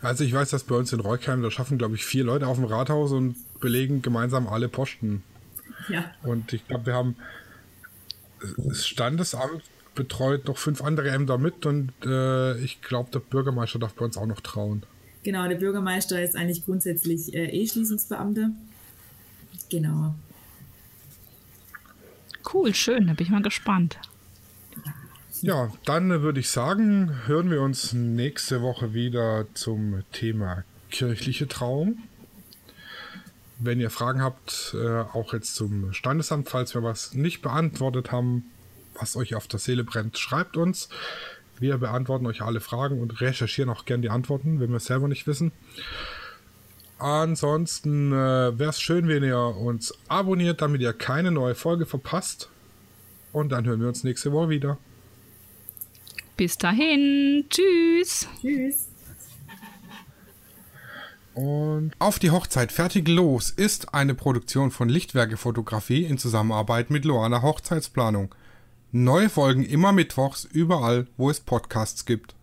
Also ich weiß, dass bei uns in Reukheim, da schaffen, glaube ich, vier Leute auf dem Rathaus und belegen gemeinsam alle Posten. Ja. Und ich glaube, wir haben das Standesamt betreut noch fünf andere Ämter mit und äh, ich glaube, der Bürgermeister darf bei uns auch noch trauen. Genau, der Bürgermeister ist eigentlich grundsätzlich äh, E-Schließungsbeamter. Genau. Cool, schön, da bin ich mal gespannt. Ja, dann würde ich sagen, hören wir uns nächste Woche wieder zum Thema kirchliche Trauung. Wenn ihr Fragen habt, äh, auch jetzt zum Standesamt, falls wir was nicht beantwortet haben, was euch auf der Seele brennt, schreibt uns. Wir beantworten euch alle Fragen und recherchieren auch gern die Antworten, wenn wir es selber nicht wissen. Ansonsten äh, wäre es schön, wenn ihr uns abonniert, damit ihr keine neue Folge verpasst. Und dann hören wir uns nächste Woche wieder. Bis dahin. Tschüss. Tschüss. Und auf die Hochzeit fertig los ist eine Produktion von Lichtwerke Fotografie in Zusammenarbeit mit Loana Hochzeitsplanung. Neue Folgen immer mittwochs überall, wo es Podcasts gibt.